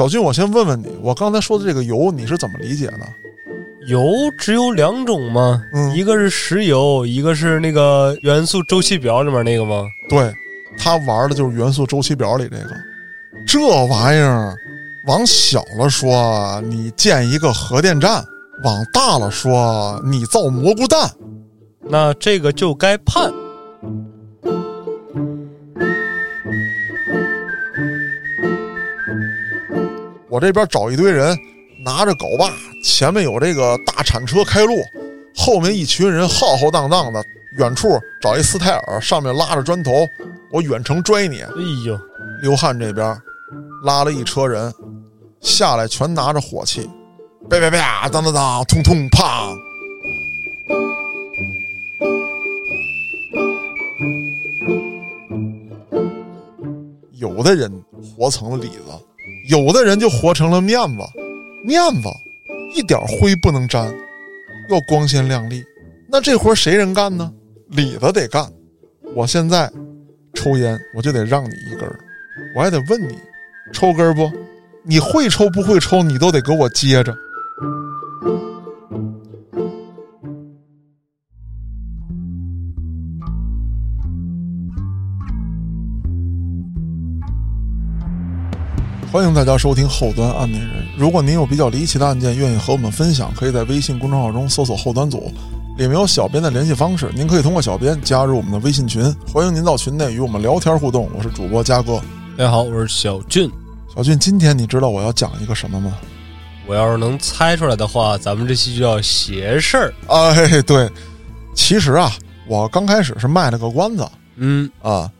小俊，我先问问你，我刚才说的这个油你是怎么理解的？油只有两种吗？嗯一个是石油，一个是那个元素周期表里面那个吗？对，他玩的就是元素周期表里这个。这玩意儿，往小了说，你建一个核电站；往大了说，你造蘑菇蛋。那这个就该判。这边找一堆人，拿着镐把，前面有这个大铲车开路，后面一群人浩浩荡荡的，远处找一斯泰尔，上面拉着砖头，我远程拽你。哎呦，刘汉这边拉了一车人，下来全拿着火器，啪啪啪，当当当，通通啪。有的人活成了李子，有的人就活成了面子，面子一点灰不能沾，要光鲜亮丽。那这活谁人干呢？里子得干。我现在抽烟，我就得让你一根儿，我还得问你，抽根儿不？你会抽不会抽，你都得给我接着。欢迎大家收听后端案内人。如果您有比较离奇的案件，愿意和我们分享，可以在微信公众号中搜索“后端组”，里面有小编的联系方式，您可以通过小编加入我们的微信群。欢迎您到群内与我们聊天互动。我是主播嘉哥。大家好，我是小俊。小俊，今天你知道我要讲一个什么吗？我要是能猜出来的话，咱们这期就叫邪事儿。哎，对，其实啊，我刚开始是卖了个关子嗯，啊。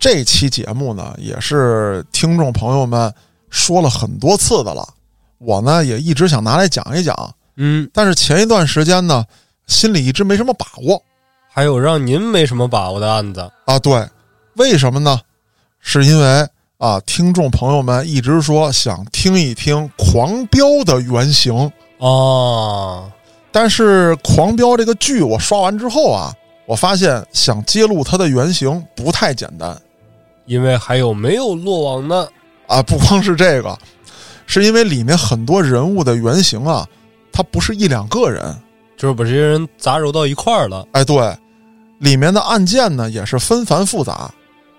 这期节目呢，也是听众朋友们说了很多次的了。我呢也一直想拿来讲一讲，嗯，但是前一段时间呢，心里一直没什么把握还有让您没什么把握的案子。啊。对，为什么呢？是因为啊，听众朋友们一直说想听一听《狂飙》的原型，哦，但是《狂飙》这个剧我刷完之后啊，我发现想揭露它的原型不太简单因为还有没有落网呢？啊！不光是这个，是因为里面很多人物的原型啊，他不是一两个人。就是把这些人杂糅到一块儿了。哎，对，里面的案件呢也是纷繁复杂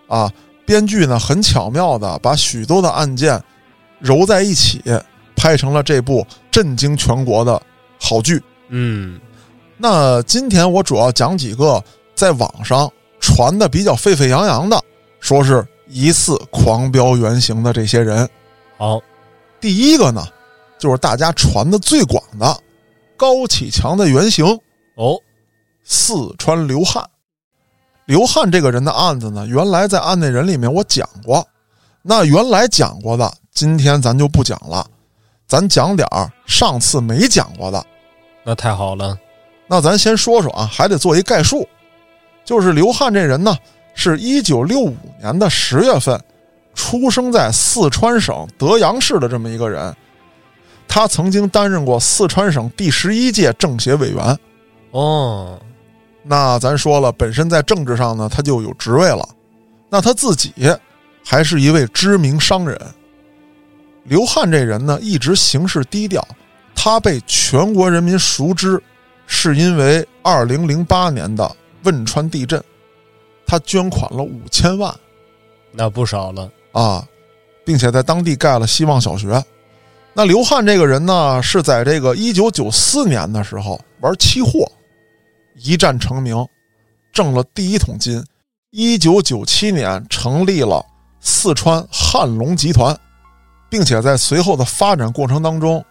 啊。编剧呢很巧妙的把许多的案件揉在一起，拍成了这部震惊全国的好剧。嗯，那今天我主要讲几个在网上传的比较沸沸扬扬的，说是疑似狂飙原型的这些人。好，第一个呢，就是大家传的最广的高启强的原型哦，四川刘汉。刘汉这个人的案子呢，原来在案内人里面我讲过，那原来讲过的，今天咱就不讲了，咱讲点儿上次没讲过的。那太好了。那咱先说说啊，还得做一概述，就是刘汉这人呢，是一九六五年的十月份出生在四川省德阳市的这么一个人，他曾经担任过四川省第十一届政协委员。哦，那咱说了，本身在政治上呢，他就有职位了。那他自己还是一位知名商人。刘汉这人呢，一直行事低调，他被全国人民熟知，是因为二零零八年的汶川地震，他捐款了五千万那不少了。啊，并且在当地盖了希望小学。那刘汉这个人呢，是在这个一九九四年的时候玩期货，一战成名，挣了第一桶金。一九九七年成立了四川汉龙集团，并且在随后的发展过程当中，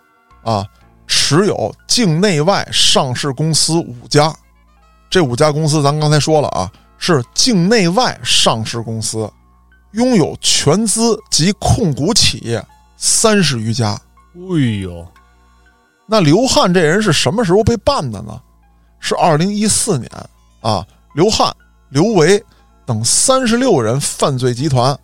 啊，持有境内外上市公司五家。这五家公司咱刚才说了啊，是境内外上市公司，拥有全资及控股企业三十余家。哎呦，那刘汉这人是什么时候被办的呢？是二零一四年啊，刘汉、刘维等三十六人犯罪集团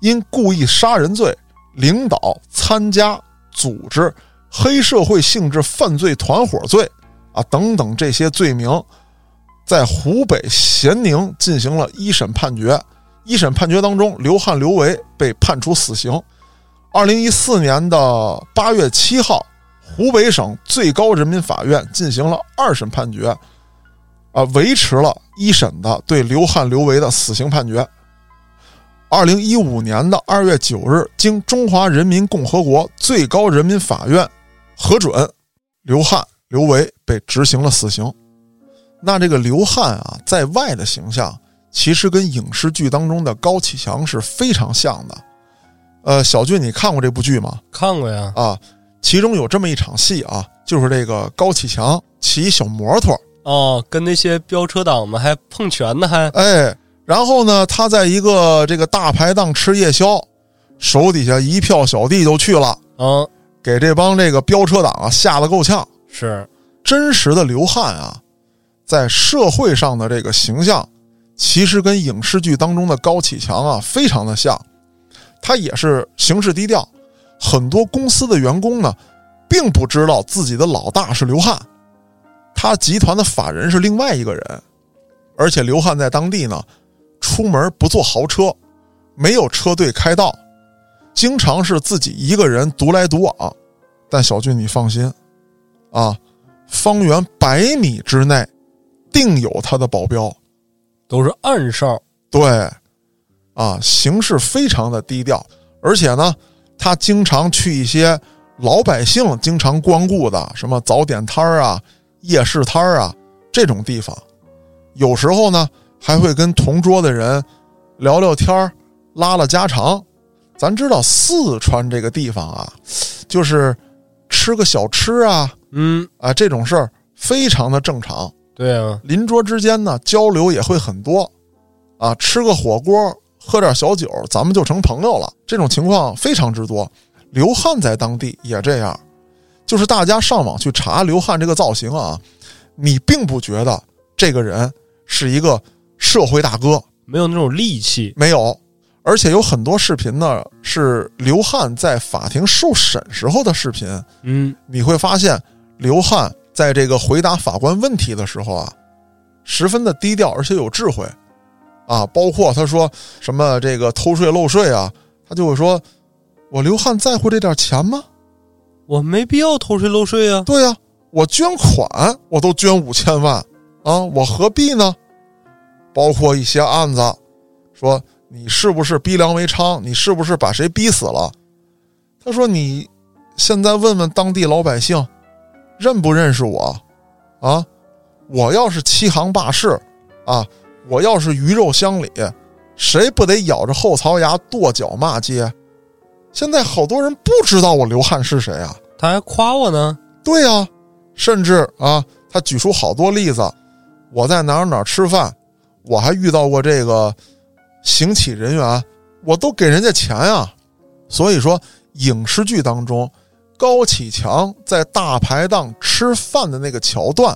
因故意杀人罪、领导、参加、组织黑社会性质犯罪团伙罪啊等等这些罪名，在湖北咸宁进行了一审判决。一审判决当中，刘汉、刘维被判处死刑，二零一四年的八月七号，湖北省最高人民法院进行了二审判决，啊，维持了一审的对刘汉、刘维的死刑判决。二零一五年的二月九日，经中华人民共和国最高人民法院核准，刘汉、刘维被执行了死刑。那这个刘汉啊，在外的形象其实跟影视剧当中的高启强是非常像的。呃，小俊，你看过这部剧吗？看过呀。啊，其中有这么一场戏啊，就是这个高启强骑小摩托哦，跟那些飙车党们还碰拳呢，还哎。然后呢，他在一个这个大排档吃夜宵，手底下一票小弟就去了，嗯，给这帮这个飙车党啊吓得够呛。是真实的刘汉啊，在社会上的这个形象，其实跟影视剧当中的高启强啊非常的像。他也是行事低调，很多公司的员工呢，并不知道自己的老大是刘汉，他集团的法人是另外一个人，而且刘汉在当地呢。出门不坐豪车，没有车队开道，经常是自己一个人独来独往。但小俊，你放心，啊，方圆百米之内定有他的保镖，都是暗哨。对，啊，行事非常的低调，而且呢，他经常去一些老百姓经常光顾的什么早点摊儿啊、夜市摊儿啊这种地方，有时候呢。还会跟同桌的人聊聊天儿，拉拉家常。咱知道四川这个地方啊，就是吃个小吃啊，嗯啊这种事儿非常的正常。对啊，邻桌之间呢交流也会很多，啊吃个火锅，喝点小酒，咱们就成朋友了。这种情况非常之多。刘汉在当地也这样，就是大家上网去查刘汉这个造型啊，你并不觉得这个人是一个。社会大哥没有那种戾气，没有，而且有很多视频呢是刘汉在法庭受审时候的视频。嗯，你会发现刘汉在这个回答法官问题的时候啊，十分的低调，而且有智慧啊。包括他说什么这个偷税漏税啊，他就会说：“我刘汉在乎这点钱吗？我没必要偷税漏税啊。对呀，我捐款我都捐五千万啊，我何必呢？”包括一些案子，说你是不是逼良为娼？你是不是把谁逼死了？他说：“你现在问问当地老百姓，认不认识我？啊，我要是欺行霸市，啊，我要是鱼肉乡里，谁不得咬着后槽牙跺脚骂街？现在好多人不知道我刘汉是谁啊？他还夸我呢。对呀，甚至啊，他举出好多例子，我在哪儿哪儿吃饭。”我还遇到过这个行乞人员，我都给人家钱呀。所以说，影视剧当中高启强在大排档吃饭的那个桥段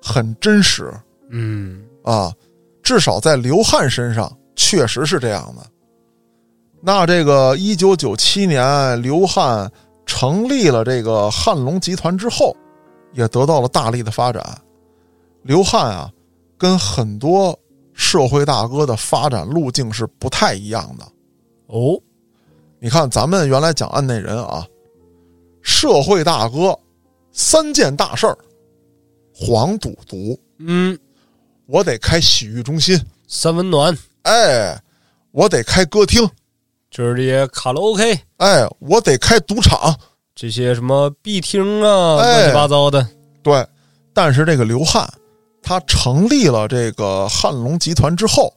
很真实。嗯啊，至少在刘汉身上确实是这样的。那这个一九九七年，刘汉成立了这个汉龙集团之后，也得到了大力的发展。刘汉啊，跟很多。社会大哥的发展路径是不太一样的哦。你看，咱们原来讲案内人啊，社会大哥三件大事儿：黄赌毒，嗯，我得开洗浴中心；三温暖，哎，我得开歌厅；就是这些卡拉 OK，哎，我得开赌场；这些什么 B 厅啊，乱七八糟的。对，但是这个刘汉。他成立了这个汉龙集团之后，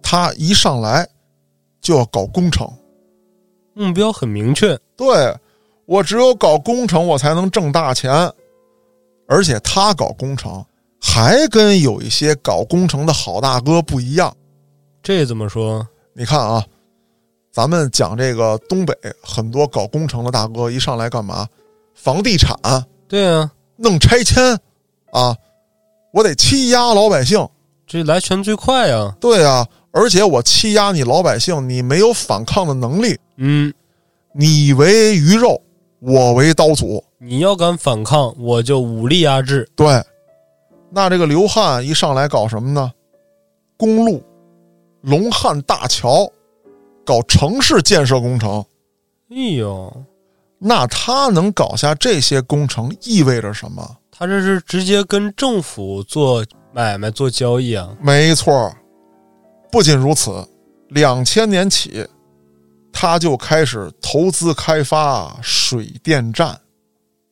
他一上来就要搞工程，目标很明确。对我只有搞工程，我才能挣大钱。而且他搞工程还跟有一些搞工程的好大哥不一样。这怎么说？你看啊，咱们讲这个东北很多搞工程的大哥一上来干嘛？房地产？对啊，弄拆迁啊。我得欺压老百姓，这来钱最快呀！对啊，而且我欺压你老百姓，你没有反抗的能力。嗯，你为鱼肉，我为刀俎。你要敢反抗，我就武力压制。对，那这个刘汉一上来搞什么呢？公路、龙汉大桥，搞城市建设工程。哎呦，那他能搞下这些工程，意味着什么？他这是直接跟政府做买卖、做交易啊？没错。不仅如此，两千年起，他就开始投资开发水电站。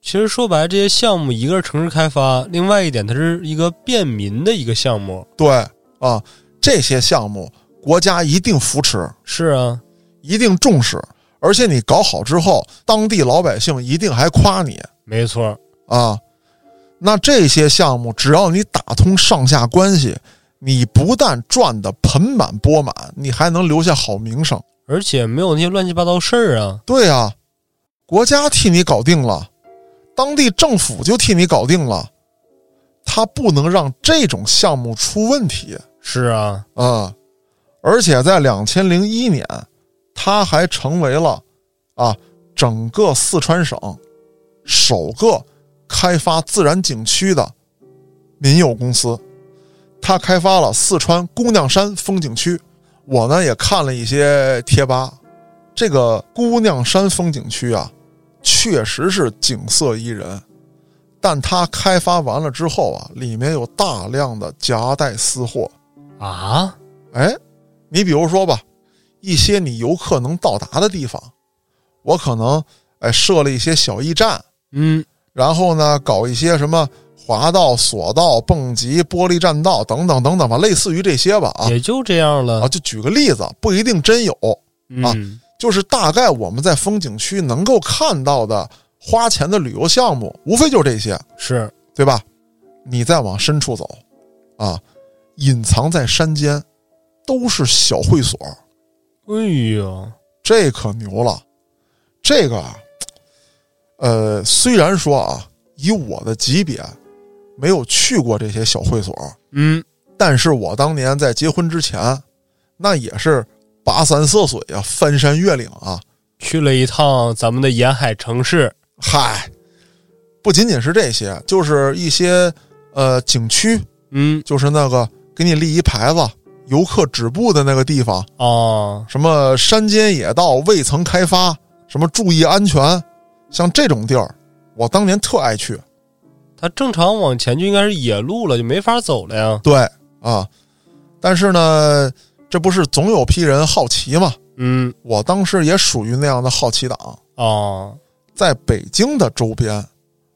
其实说白了，这些项目一个是城市开发，另外一点它是一个便民的一个项目。对啊，这些项目国家一定扶持，是啊，一定重视，而且你搞好之后，当地老百姓一定还夸你。没错啊，那这些项目只要你打通上下关系，你不但赚得盆满钵满，你还能留下好名声，而且没有那些乱七八糟事儿啊。对啊，国家替你搞定了。当地政府就替你搞定了，他不能让这种项目出问题。是啊，啊，而且在两千零一年，他还成为了啊整个四川省首个开发自然景区的民有公司。他开发了四川姑娘山风景区。我呢也看了一些贴吧，这个姑娘山风景区啊。确实是景色宜人，但它开发完了之后啊，里面有大量的夹带私货啊！哎，你比如说吧，一些你游客能到达的地方，我可能哎设了一些小驿站，嗯，然后呢搞一些什么滑道、索道、蹦极、玻璃栈道等等等等吧，类似于这些吧啊，也就这样了啊。就举个例子，不一定真有啊。就是大概我们在风景区能够看到的花钱的旅游项目，无非就是这些，是对吧？你再往深处走，啊，隐藏在山间，都是小会所。哎呀，这可牛了！这个，呃，虽然说啊，以我的级别，没有去过这些小会所，嗯，但是我当年在结婚之前，那也是。跋山涉水啊，翻山越岭啊，去了一趟咱们的沿海城市。嗨，不仅仅是这些，就是一些呃景区，嗯，就是那个给你立一牌子，游客止步的那个地方啊，什么山间野道未曾开发，什么注意安全，像这种地儿，我当年特爱去。它正常往前就应该是野路了，就没法走了呀。对啊，但是呢。这不是总有批人好奇嘛？嗯，我当时也属于那样的好奇党啊。在北京的周边，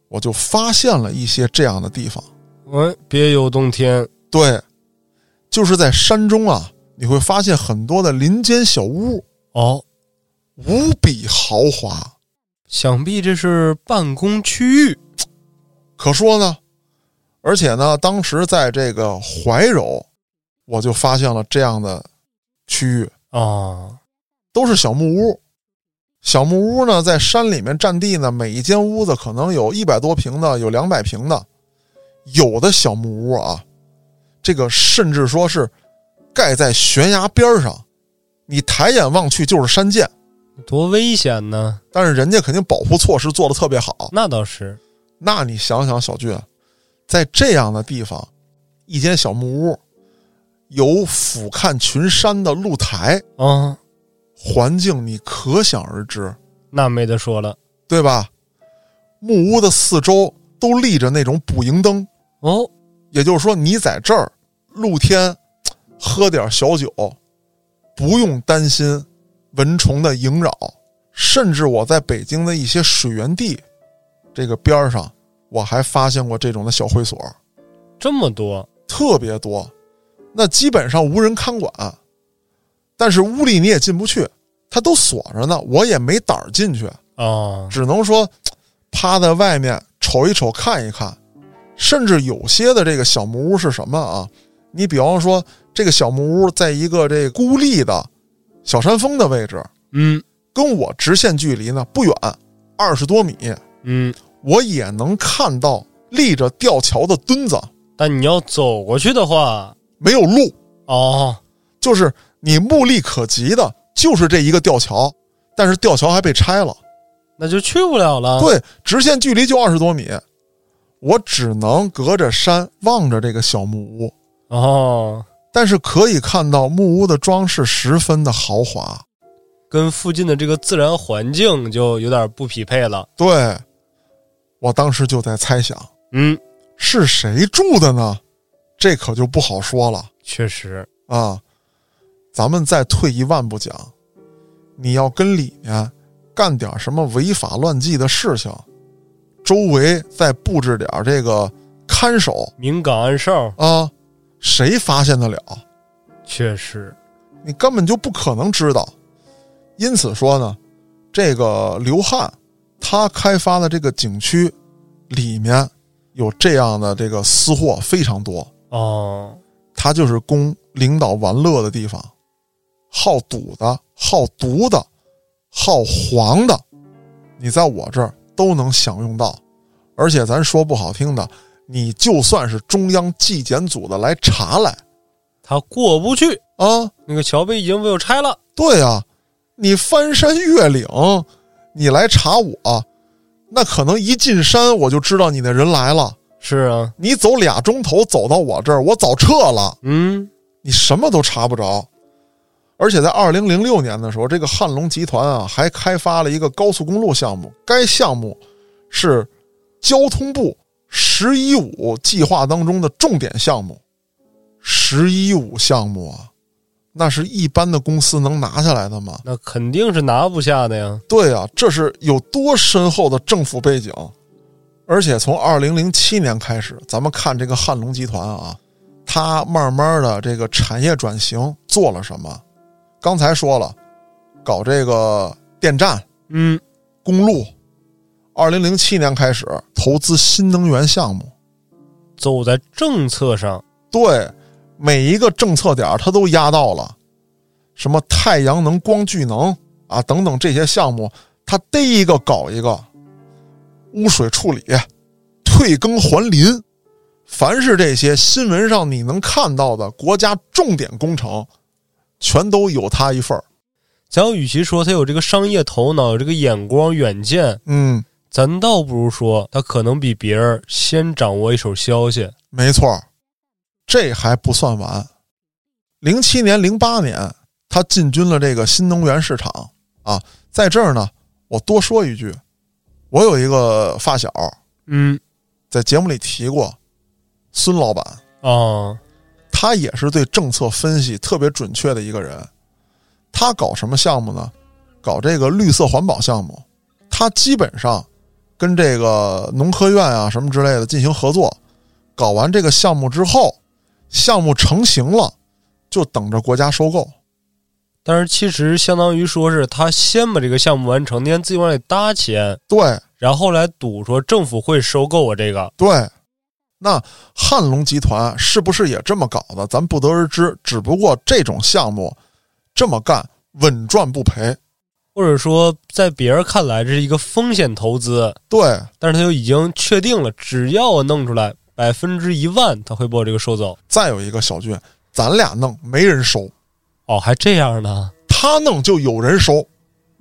我就发现了一些这样的地方。哎，别有洞天。对，就是在山中啊，你会发现很多的林间小屋哦，无比豪华。想必这是办公区域，可说呢。而且呢，当时在这个怀柔。我就发现了这样的区域啊，都是小木屋。小木屋呢，在山里面占地呢，每一间屋子可能有一百多平的，有两百平的。有的小木屋啊，这个甚至说是盖在悬崖边上，你抬眼望去就是山涧，多危险呢！但是人家肯定保护措施做的特别好。那倒是。那你想想，小俊，在这样的地方，一间小木屋。有俯瞰群山的露台啊，环境你可想而知，那没得说了，对吧？木屋的四周都立着那种捕蝇灯哦，也就是说，你在这儿露天喝点小酒，不用担心蚊虫的萦扰。甚至我在北京的一些水源地这个边上，我还发现过这种的小会所，这么多，特别多。那基本上无人看管，但是屋里你也进不去，它都锁着呢，我也没胆儿进去啊，只能说趴在外面瞅一瞅看一看，甚至有些的这个小木屋是什么啊？你比方说这个小木屋在一个这孤立的小山峰的位置，嗯，跟我直线距离呢不远，二十多米，嗯，我也能看到立着吊桥的墩子，但你要走过去的话。没有路。哦，就是你目力可及的，就是这一个吊桥，但是吊桥还被拆了，那就去不了了。对，直线距离就二十多米，我只能隔着山望着这个小木屋。哦，但是可以看到木屋的装饰十分的豪华，跟附近的这个自然环境就有点不匹配了。对，我当时就在猜想，嗯，是谁住的呢？这可就不好说了确实，啊。咱们再退一万步讲，你要跟里面干点什么违法乱纪的事情，周围再布置点这个看守明岗暗哨，啊，谁发现得了？确实，你根本就不可能知道。因此说呢，这个刘汉他开发的这个景区里面有这样的这个私货非常多，哦，他就是供领导玩乐的地方，好赌的、好毒的、好黄的，你在我这儿都能享用到。而且咱说不好听的，你就算是中央纪检组的来查来。他过不去，啊，那个桥碑已经被我拆了。对啊、你翻山越岭，你来查我，那可能一进山我就知道你的人来了。是啊，你走俩钟头走到我这儿，我早撤了，嗯，你什么都查不着。而且在二零零六年的时候，这个汉龙集团啊还开发了一个高速公路项目，该项目是交通部“十一五”计划当中的重点项目。“十一五”项目啊，那是一般的公司能拿下来的吗？那肯定是拿不下的呀。对啊，这是有多深厚的政府背景，而且从二零零七年开始，咱们看这个汉龙集团啊，它慢慢的这个产业转型做了什么？刚才说了，搞这个电站、嗯，公路。二零零七年开始投资新能源项目，走在政策上，对每一个政策点儿它都压到了，什么太阳能、光聚能啊等等这些项目，它逮一个搞一个。污水处理、退耕还林，凡是这些新闻上你能看到的国家重点工程，全都有他一份儿。咱与其说他有这个商业头脑、有这个眼光、远见，嗯，咱倒不如说他可能比别人先掌握一手消息。没错儿，这还不算完。零七年、零八年，他进军了这个新能源市场啊。在这儿呢，我多说一句，我有一个发小，嗯，在节目里提过，孙老板，哦，他也是对政策分析特别准确的一个人。他搞什么项目呢？搞这个绿色环保项目。他基本上跟这个农科院啊什么之类的进行合作。搞完这个项目之后，项目成型了，就等着国家收购。但是其实相当于说是他先把这个项目完成，先自己往里搭钱，对然后来赌说政府会收购我这个。对，那汉龙集团是不是也这么搞的？咱不得而知。只不过这种项目这么干稳赚不赔。或者说，在别人看来这是一个风险投资，对但是他就已经确定了，只要我弄出来百分之一万，他会把我这个收走。再有一个小俊，咱俩弄没人收，哦，还这样呢？他弄就有人收。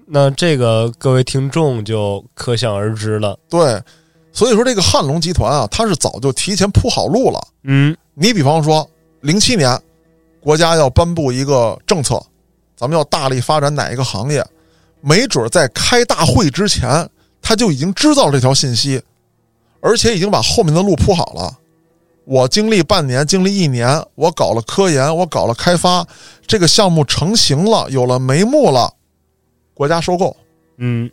那这个各位听众就可想而知了。对，所以说这个汉龙集团啊，他是早就提前铺好路了。嗯，你比方说，零七年国家要颁布一个政策，咱们要大力发展哪一个行业，没准在开大会之前，他就已经知道这条信息，而且已经把后面的路铺好了。我经历半年，经历一年，我搞了科研，我搞了开发，这个项目成型了，有了眉目了，国家收购，嗯，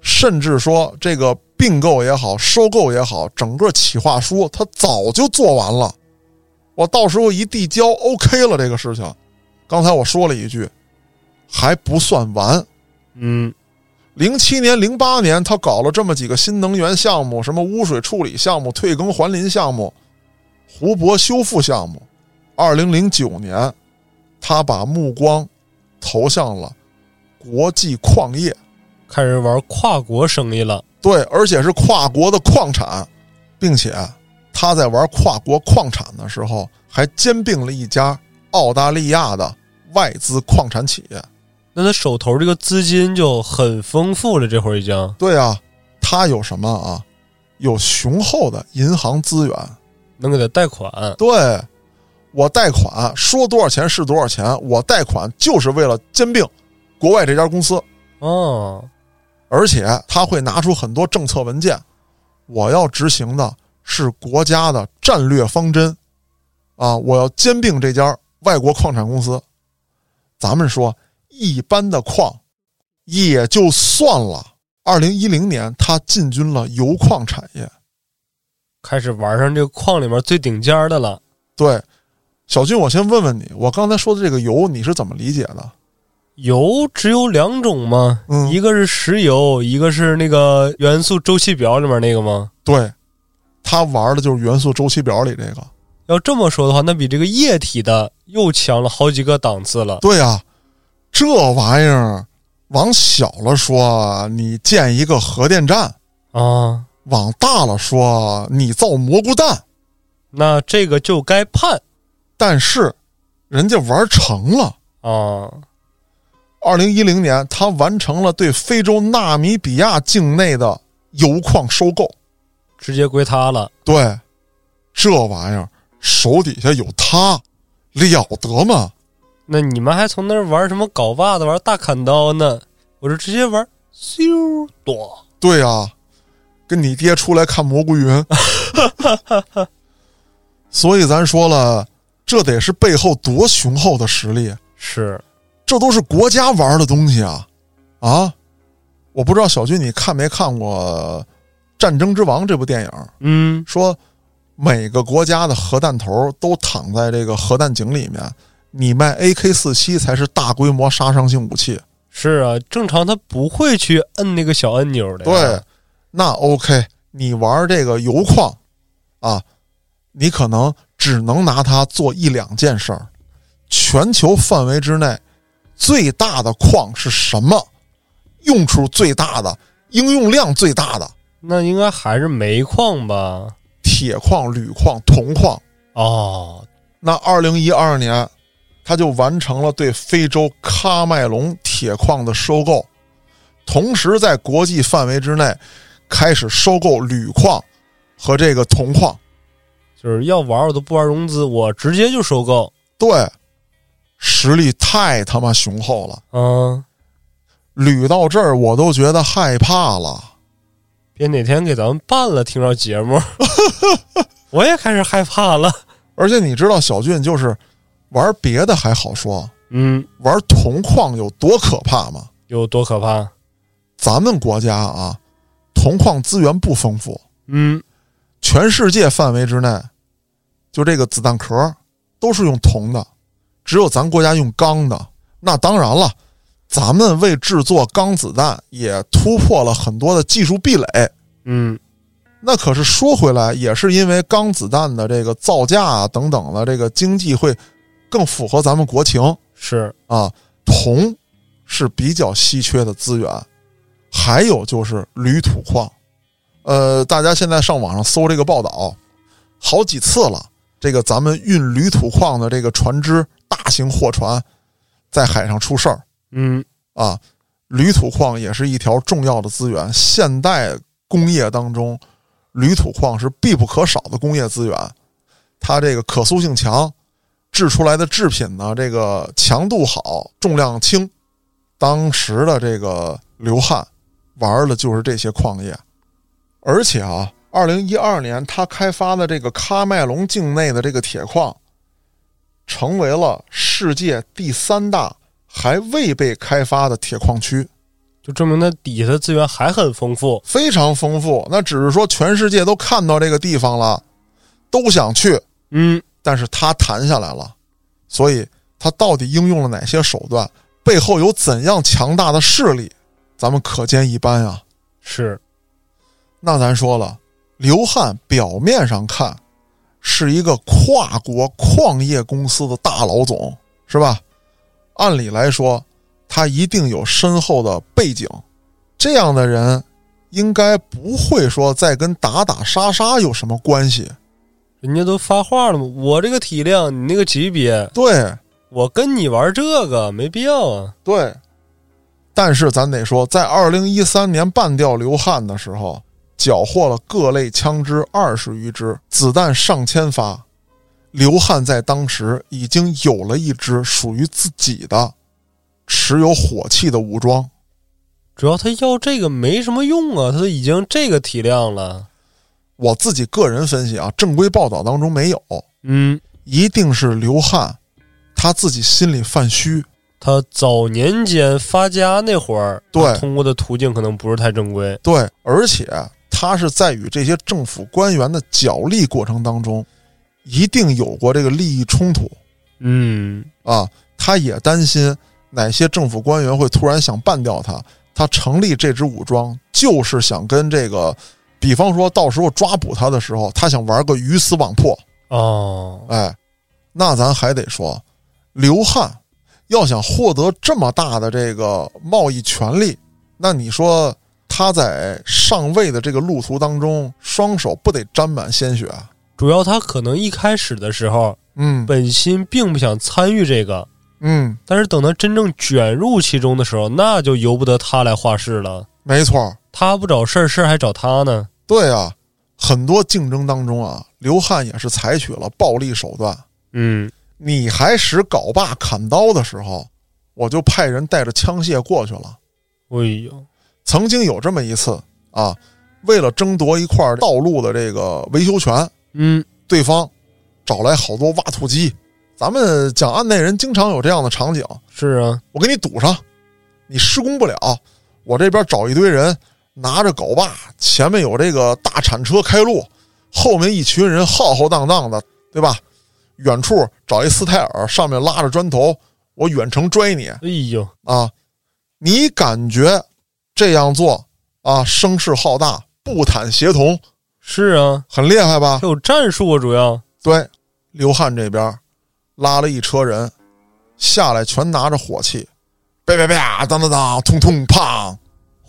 甚至说这个并购也好，收购也好，整个企划书它早就做完了，我到时候一递交，OK 了这个事情。刚才我说了一句，还不算完。嗯，零七年、零八年，他搞了这么几个新能源项目，什么污水处理项目、退耕还林项目、湖泊修复项目。二零零九年，他把目光投向了国际矿业。开始玩跨国生意了。对，而且是跨国的矿产，并且他在玩跨国矿产的时候，还兼并了一家澳大利亚的外资矿产企业。那他手头这个资金就很丰富了，这会儿已经。对啊，他有什么啊？有雄厚的银行资源。能给他贷款，对，我贷款说多少钱是多少钱，我贷款就是为了兼并，国外这家公司，哦，而且他会拿出很多政策文件，我要执行的是国家的战略方针，啊，我要兼并这家外国矿产公司。咱们说一般的矿也就算了，二零一零年他进军了油矿产业，开始玩上这个矿里面最顶尖的了。对，小军，我先问问你，我刚才说的这个油你是怎么理解的？油只有两种吗？嗯一个是石油，一个是那个元素周期表里面那个吗？对，他玩的就是元素周期表里这个。要这么说的话，那比这个液体的又强了好几个档次了。对呀、这玩意儿往小了说，你建一个核电站；啊，往大了说，你造蘑菇蛋。那这个就该判但是，人家玩成了。啊。二零一零年，他完成了对非洲纳米比亚境内的油矿收购。直接归他了。对，这玩意儿手底下有他，了得吗？那你们还从那儿玩什么镐把子、玩大砍刀呢？我这直接玩咻多。对呀、跟你爹出来看蘑菇云。所以咱说了，这得是背后多雄厚的实力，是这都是国家玩的东西啊！啊，我不知道小军你看没看过《战争之王》这部电影？嗯，说每个国家的核弹头都躺在这个核弹井里面，你卖 AK 四七才是大规模杀伤性武器。是啊，正常他不会去摁那个小按钮的。对，，那 OK，你玩这个油矿啊，你可能只能拿它做一两件事儿。全球范围之内最大的矿是什么？用处最大的、应用量最大的那应该还是煤矿吧？铁矿、铝矿、铜矿。哦，那二零一二年，他就完成了对非洲喀麦隆铁矿的收购，同时在国际范围之内开始收购铝矿和这个铜矿。就是要玩我都不玩融资，我直接就收购。对，实力太他妈雄厚了。嗯，捋到这儿，我都觉得害怕了。别哪天给咱们办了，听着节目，我也开始害怕了。而且你知道，小俊就是玩别的还好说，嗯，玩铜矿有多可怕吗？有多可怕？咱们国家啊，铜矿资源不丰富，嗯，全世界范围之内，就这个子弹壳都是用铜的，只有咱国家用钢的。那当然了，咱们为制作钢子弹也突破了很多的技术壁垒。嗯，那可是说回来，也是因为钢子弹的这个造价啊等等的这个经济会更符合咱们国情是，啊。铜是比较稀缺的资源，还有就是铝土矿。呃，大家现在上网上搜这个报道，好几次了。这个咱们运铝土矿的这个船只，大型货船在海上出事儿嗯，啊。铝土矿也是一条重要的资源，现代工业当中，铝土矿是必不可少的工业资源。它这个可塑性强，制出来的制品呢，这个强度好，重量轻。当时的这个刘汉玩的就是这些矿业，而且啊，二零一二年他开发的这个喀麦隆境内的这个铁矿，成为了世界第三大还未被开发的铁矿区，就证明它底下的资源还很丰富。非常丰富。那只是说全世界都看到这个地方了，都想去，嗯，但是他谈下来了，所以他到底应用了哪些手段，背后有怎样强大的势力，咱们可见一斑啊。是，那咱说了，刘汉表面上看是一个跨国矿业公司的大老总，是吧？按理来说，他一定有深厚的背景，这样的人应该不会说再跟打打杀杀有什么关系。人家都发话了嘛，我这个体量，你那个级别，对我跟你玩这个没必要啊。对，但是咱得说，在二零一三年半吊刘汉的时候，缴获了各类枪支二十余支，子弹上千发。刘汉在当时已经有了一支属于自己的持有火器的武装。主要他要这个没什么用啊，他都已经这个体量了。我自己个人分析啊，正规报道当中没有，嗯，一定是刘汉他自己心里犯虚。他早年间发家那会儿，对通过的途径可能不是太正规。对，而且他是在与这些政府官员的角力过程当中，一定有过这个利益冲突嗯，啊。他也担心哪些政府官员会突然想办掉他。他成立这支武装，就是想跟这个，比方说到时候抓捕他的时候，他想玩个鱼死网破。哦，哎，那咱还得说，刘汉要想获得这么大的这个贸易权利，那你说他在上位的这个路途当中，双手不得沾满鲜血啊？主要他可能一开始的时候，嗯本心并不想参与这个，嗯，但是等他真正卷入其中的时候，那就由不得他来画事了。没错，他不找事儿，事儿还找他呢。对啊，很多竞争当中啊，刘汉也是采取了暴力手段。嗯，你还使镐把砍刀的时候，我就派人带着枪械过去了。哎呦，曾经有这么一次啊，为了争夺一块道路的这个维修权，嗯，对方找来好多挖土机。咱们讲案内人经常有这样的场景，是啊，我给你堵上，你施工不了，我这边找一堆人拿着镐把，前面有这个大铲车开路，后面一群人浩浩荡荡的，对吧？远处找一斯泰尔，上面拉着砖头，我远程拽你哎呦，啊！你感觉这样做啊，声势浩大，步坦协同，是啊，很厉害吧？他有战术啊，主要对，刘汉这边拉了一车人下来，全拿着火器，啪啪啪，当当当，通通砰！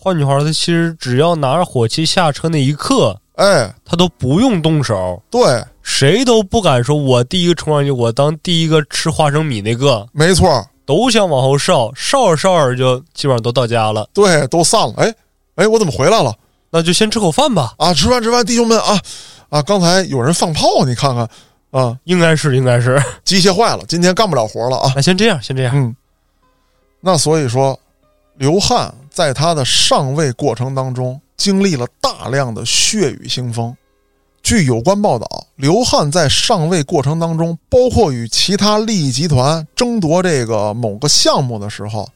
换句话说，他其实只要拿着火器下车那一刻，哎，她都不用动手，对，谁都不敢说我第一个冲上去，我当第一个吃花生米那个，没错，都想往后稍，稍着稍着就基本上都到家了。对，都散了。哎，哎，我怎么回来了？那就先吃口饭吧，啊，吃饭吃饭，弟兄们啊啊！刚才有人放炮，你看看啊，应该是应该是。机械坏了，今天干不了活了啊。那先这样，先这样。嗯，那所以说，刘汉在他的上位过程当中，经历了大量的血雨腥风。据有关报道，刘汉在上位过程当中，包括与其他利益集团争夺这个某个项目的时候，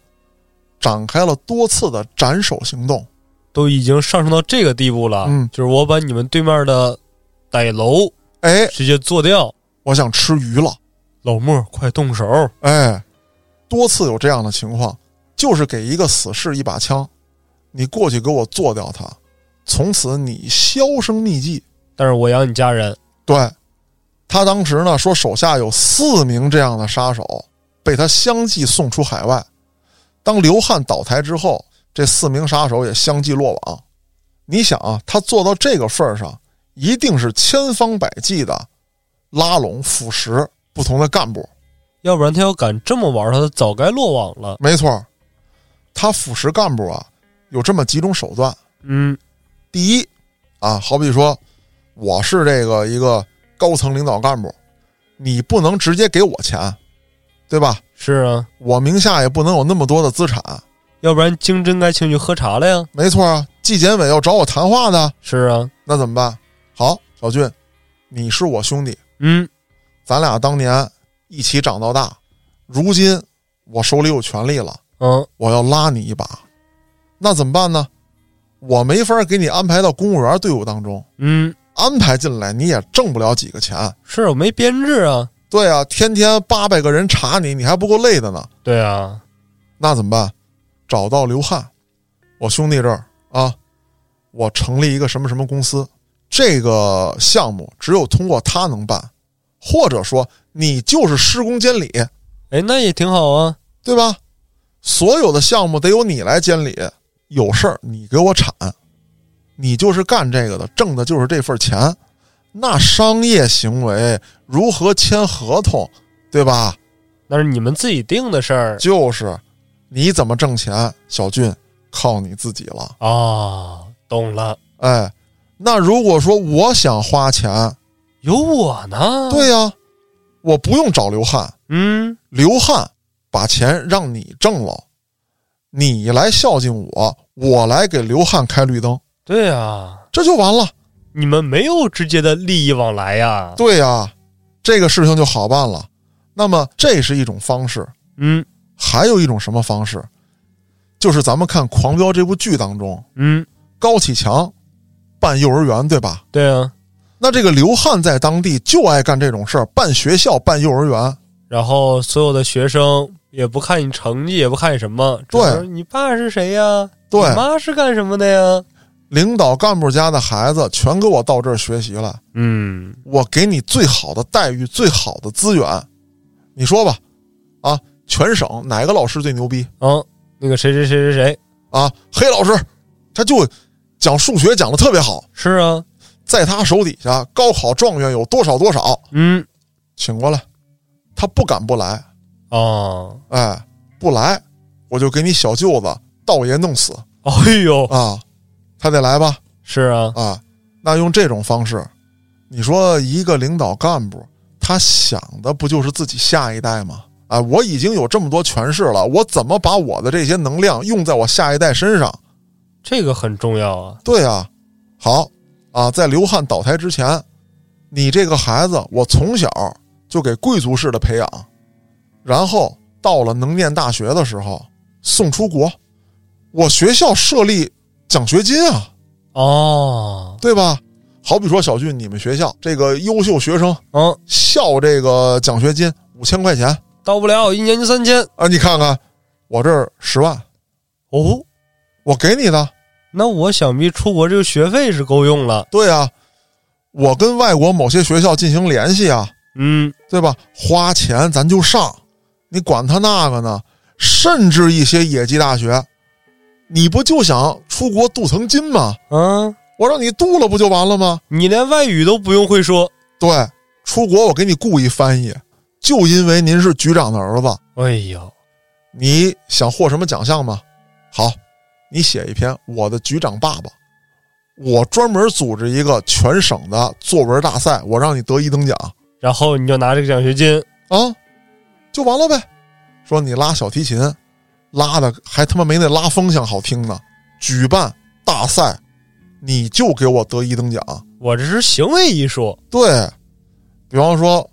展开了多次的斩首行动。都已经上升到这个地步了，嗯就是我把你们对面的歹楼哎，直接做掉。我想吃鱼了。老莫，快动手！哎，多次有这样的情况，就是给一个死士一把枪，你过去给我做掉他，从此你销声匿迹。但是我养你家人，对，他当时呢说手下有四名这样的杀手，被他相继送出海外。当刘汉倒台之后，这四名杀手也相继落网。你想啊，他做到这个份儿上，一定是千方百计的拉拢腐蚀不同的干部。要不然他要敢这么玩，他早该落网了。没错儿，他腐蚀干部啊，有这么几种手段。嗯，第一，啊，好比说，我是这个一个高层领导干部，你不能直接给我钱，对吧？是啊，我名下也不能有那么多的资产。要不然经真该请你喝茶了呀。没错啊，纪检委要找我谈话的，是啊，那怎么办？好，小俊，你是我兄弟，嗯，咱俩当年一起长到大，如今我手里有权利了，嗯，我要拉你一把，那怎么办呢？我没法给你安排到公务员队伍当中，嗯，安排进来你也挣不了几个钱。是我没编制啊。对啊，天天八百个人查你，你还不够累的呢。对啊，那怎么办？找到刘汉，我兄弟这儿啊，我成立一个什么什么公司，这个项目只有通过他能办，或者说你就是施工监理，哎，那也挺好啊。对吧？所有的项目得由你来监理，有事儿你给我铲，你就是干这个的，挣的就是这份钱。那商业行为如何签合同，对吧？那是你们自己定的事儿就是你怎么挣钱，小俊靠你自己了。啊。懂了，哎，那如果说我想花钱，有我呢。，对呀、我不用找刘汉，嗯，刘汉把钱让你挣了，你来孝敬我，我来给刘汉开绿灯，对呀，这就完了。你们没有直接的利益往来呀。对呀，这个事情就好办了。那么这是一种方式，嗯还有一种什么方式？就是咱们看《狂飙》这部剧当中，嗯，高启强办幼儿园，对吧？对啊。那这个刘汉在当地就爱干这种事儿，办学校、办幼儿园。然后所有的学生也不看你成绩，也不看你什么，对。你爸是谁呀？对。你妈是干什么的呀？领导干部家的孩子全给我到这儿学习了，嗯，我给你最好的待遇、最好的资源。你说吧，啊，全省哪个老师最牛逼？啊，那个谁谁谁谁谁。啊？黑老师，他就讲数学讲的特别好，是啊，在他手底下高考状元有多少多少，嗯。请过来，他不敢不来，哦，哎，不来我就给你小舅子道爷弄死哎呦，啊！他得来吧？是啊，啊，那用这种方式，你说一个领导干部，他想的不就是自己下一代吗？啊，我已经有这么多权势了，我怎么把我的这些能量用在我下一代身上？这个很重要啊。对啊，好啊，在刘汉倒台之前，你这个孩子，我从小就给贵族式的培养，然后到了能念大学的时候送出国，我学校设立奖学金啊，哦，对吧？好比说小俊，你们学校这个优秀学生嗯，校这个奖学金五千块钱到不了，一年就三千。啊，你看看我这儿十万，哦，我给你的。那我想必出国这个学费是够用了。对啊，我跟外国某些学校进行联系啊，嗯，对吧？花钱咱就上，你管他那个呢？甚至一些野鸡大学，你不就想出国镀层金吗？嗯，我让你镀了不就完了吗？你连外语都不用会说。对，出国我给你雇一翻译，就因为您是局长的儿子，哎呦，你想获什么奖项吗？好，你写一篇《我的局长爸爸》，我专门组织一个全省的作文大赛，我让你得一等奖然后你就拿这个奖学金。啊，就完了呗。说你拉小提琴，拉的还他妈没那拉风箱好听呢。举办大赛，你就给我得一等奖。我这是行为艺术。对，比方说，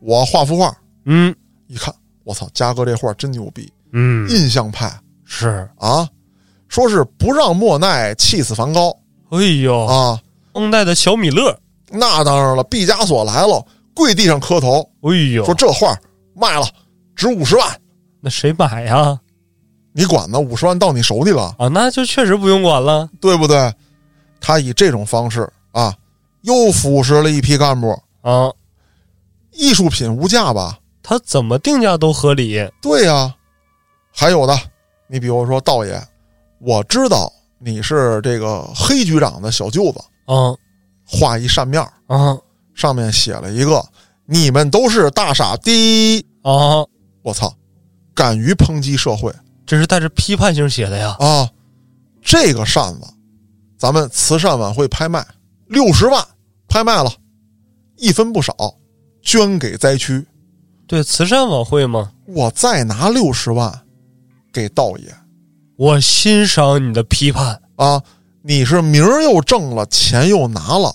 我画幅画，嗯一看，我操，嘉哥这画真牛逼，嗯，印象派是。啊，说是不让莫奈气死梵高哎呦，啊。当代的小米勒。那当然了，毕加索来了，跪地上磕头，哎呦，说这画卖了，值五十万，那谁买呀？你管呢？五十万到你手里了，啊，那就确实不用管了。对不对？他以这种方式啊，又腐蚀了一批干部。啊，艺术品无价吧？他怎么定价都合理。对呀、还有的，你比如说道爷，我知道你是这个黑局长的小舅子，啊画一扇面儿啊上面写了一个“你们都是大傻逼啊！”，我操，敢于抨击社会这是带着批判性写的呀。啊！这个扇子，咱们慈善晚会拍卖六十万，拍卖了，一分不少，捐给灾区。对，慈善晚会嘛，我再拿六十万给道爷我欣赏你的批判，啊！你是名儿又挣了，钱又拿了，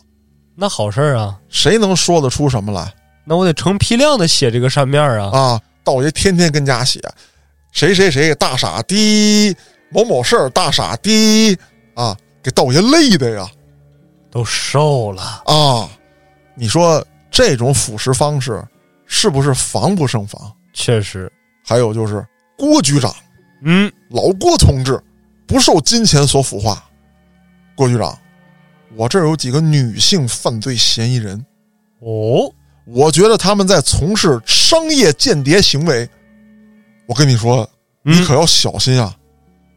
那好事儿啊。谁能说得出什么来那我得成批量的写这个扇面啊。啊？道爷天天跟家写，谁谁谁大傻逼，某某事儿大傻逼啊，给道爷累的呀都瘦了。啊！你说这种腐蚀方式是不是防不胜防？确实，还有就是郭局长，嗯，老郭同志不受金钱所腐化。郭局长，我这儿有几个女性犯罪嫌疑人，哦，我觉得他们在从事商业间谍行为。我跟你说，你嗯可要小心啊！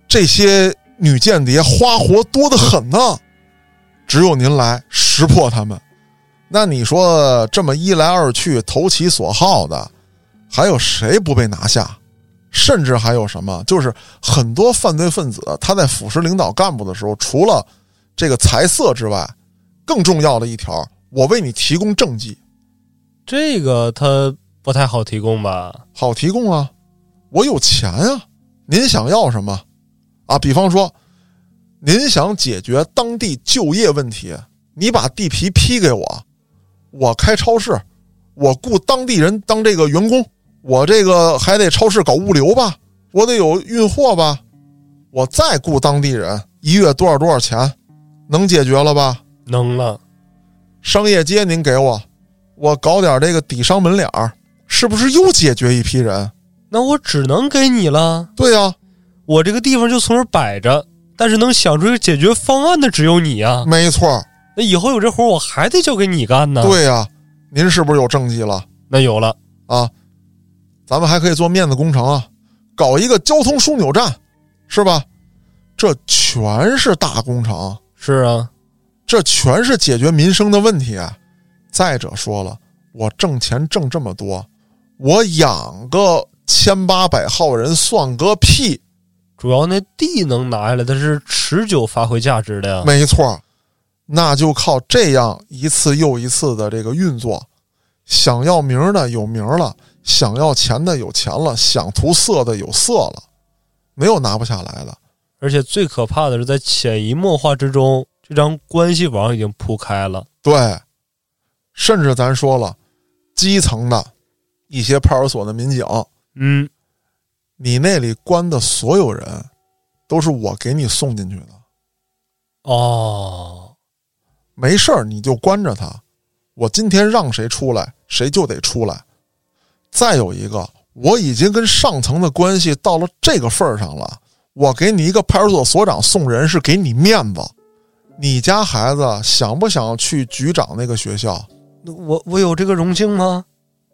这些女间谍花活多得很呢，只有您来识破他们。那你说这么一来二去，投其所好的，还有谁不被拿下？甚至还有什么？就是很多犯罪分子他在腐蚀领导干部的时候，除了这个财色之外，更重要的一条，我为你提供政绩，这个他不太好提供吧？好提供啊！我有钱啊！您想要什么？啊。比方说，您想解决当地就业问题，你把地皮批给我，我开超市，我雇当地人当这个员工，我这个还得超市搞物流吧，我得有运货吧，我再雇当地人，一月多少多少钱，能解决了吧？能了。商业街您给我，我搞点这个底商门脸儿，是不是又解决一批人？那我只能给你了。对呀、我这个地方就从这儿摆着，但是能想出一个解决方案的只有你啊。没错，那以后有这活儿我还得交给你干呢。，对呀、您是不是有政绩了那有了。啊？咱们还可以做面子工程啊，搞一个交通枢纽站，是吧？这全是大工程，是啊，这全是解决民生的问题啊。再者说了，我挣钱挣这么多，我养个千八百号人算个屁！主要那地能拿下来，它是持久发挥价值的呀。没错，那就靠这样一次又一次的这个运作。想要名儿的有名儿了，想要钱的有钱了，想图色的有色了，没有拿不下来的。而且最可怕的是，在潜移默化之中，这张关系网已经铺开了。对，甚至咱说了，基层的一些派出所的民警，嗯，你那里关的所有人，都是我给你送进去的。哦，没事儿你就关着他，我今天让谁出来，谁就得出来。再有一个，我已经跟上层的关系到了这个份儿上了，我给你一个派出所所长送人是给你面子。你家孩子想不想去局长那个学校，那我我有这个荣幸吗？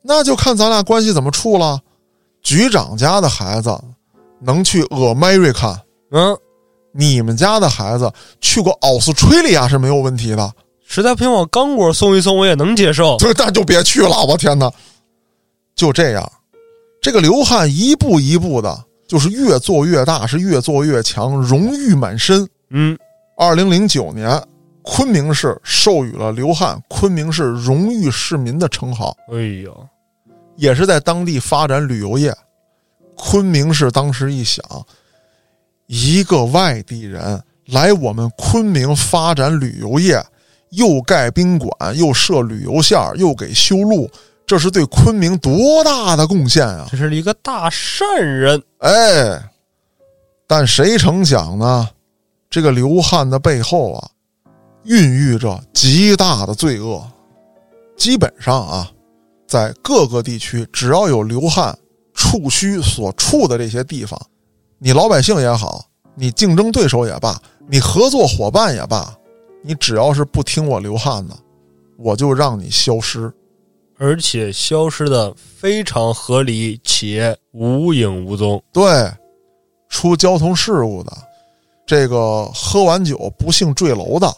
那就看咱俩关系怎么处了。局长家的孩子能去 America，嗯，你们家的孩子去过奥斯吹利亚是没有问题的。实在不行往刚果送一送，我也能接受。对，那就别去了，我天哪！就这样，这个刘汉一步一步的，就是越做越大，是越做越强，荣誉满身。嗯，二零零九年，昆明市授予了刘汉昆明市荣誉市民的称号，哎呦，也是在当地发展旅游业。昆明市当时一想，一个外地人来我们昆明发展旅游业，又盖宾馆，又设旅游线儿，又给修路，这是对昆明多大的贡献啊！这是一个大善人。哎，但谁成想呢？这个刘汉的背后啊，孕育着极大的罪恶。基本上啊，在各个地区，只要有流汉触须所处的这些地方，你老百姓也好，你竞争对手也罢，你合作伙伴也罢，你只要是不听我流汉的，我就让你消失。而且消失的非常合理且无影无踪。对，出交通事故的，这个喝完酒不幸坠楼的，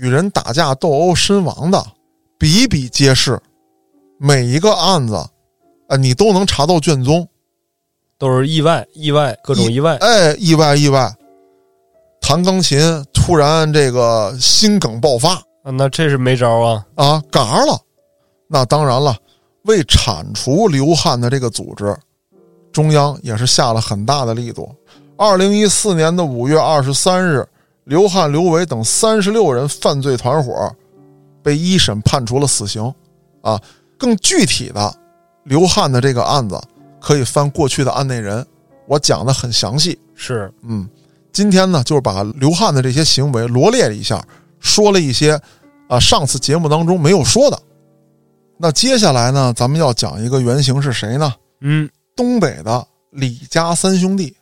与人打架斗殴身亡的，比比皆是。每一个案子，啊，你都能查到卷宗。都是意外，意外，各种意外。哎，意外，意外。弹钢琴突然这个心梗爆发啊，那这是没招啊！啊，嘎了。那当然了，为铲除刘汉的这个组织，中央也是下了很大的力度。二零一四年的五月二十三日，刘汉、刘伟等三十六人犯罪团伙被一审判处了死刑。啊，更具体的，刘汉的这个案子可以翻过去的案内人，我讲的很详细。是，嗯，今天呢，就是把刘汉的这些行为罗列了一下，说了一些啊上次节目当中没有说的。那接下来呢，咱们要讲一个原型是谁呢？嗯，东北的李家三兄弟，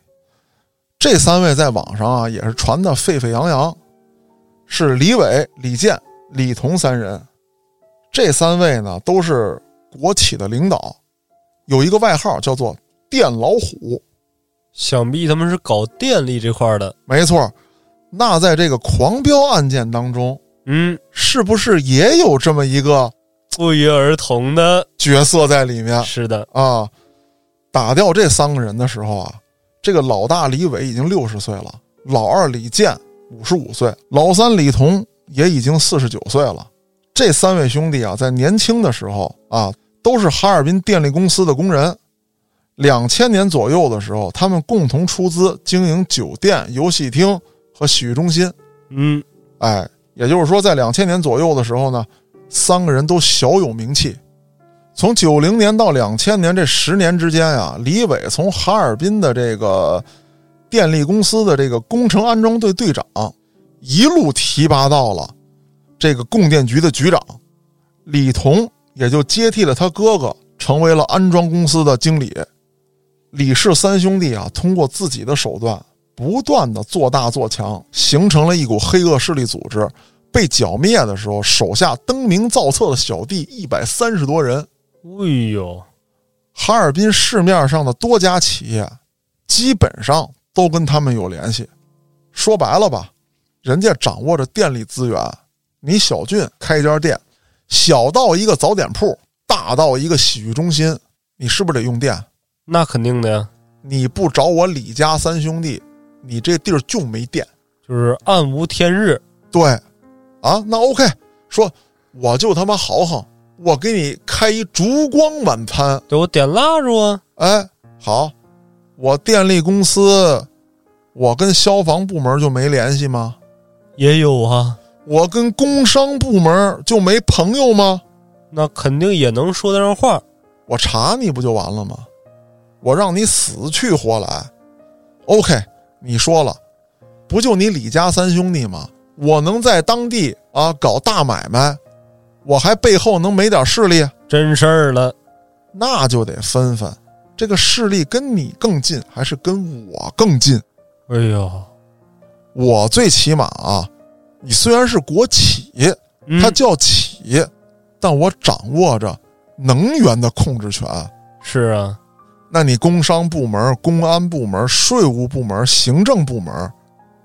这三位在网上啊也是传的沸沸扬扬，是李伟、李健、李彤三人。这三位呢都是国企的领导，有一个外号叫做“电老虎”。想必他们是搞电力这块的。没错，那在这个狂飙案件当中，嗯，是不是也有这么一个不约而同的，角色在里面是的，啊？打掉这三个人的时候啊，这个老大李伟已经六十岁了，老二李健五十五岁，老三李彤也已经四十九岁了。这三位兄弟啊，在年轻的时候啊，都是哈尔滨电力公司的工人。两千年左右的时候，他们共同出资经营酒店、游戏厅和洗浴中心。嗯，哎，也就是说，在两千年左右的时候呢，三个人都小有名气。从九零年到两千年这十年之间啊，李伟从哈尔滨的这个电力公司的这个工程安装队队长，一路提拔到了这个供电局的局长。李彤也就接替了他哥哥，成为了安装公司的经理。李氏三兄弟啊，通过自己的手段，不断的做大做强，形成了一股黑恶势力组织。被剿灭的时候，手下登名造册的小弟一百三十多人。哎呦，哈尔滨市面上的多家企业，基本上都跟他们有联系。说白了吧，人家掌握着电力资源。你小俊开一家店，小到一个早点铺，大到一个洗浴中心，你是不是得用电？那肯定的呀，你不找我李家三兄弟，你这地儿就没电。就是暗无天日。对，啊，那 OK，说我就他妈豪横，我给你开一烛光晚餐。对我点蜡烛啊，哎，好，我电力公司，我跟消防部门就没联系吗？也有啊，我跟工商部门就没朋友吗？那肯定也能说得上话。我查你不就完了吗？我让你死去活来。OK，你说了，不就你李家三兄弟吗？我能在当地啊搞大买卖，我还背后能没点势力？真事儿了，那就得分分，这个势力跟你更近还是跟我更近？哎呦，我最起码啊，你虽然是国企，嗯它叫企，但我掌握着能源的控制权。是啊，那你工商部门、公安部门、税务部门、行政部门，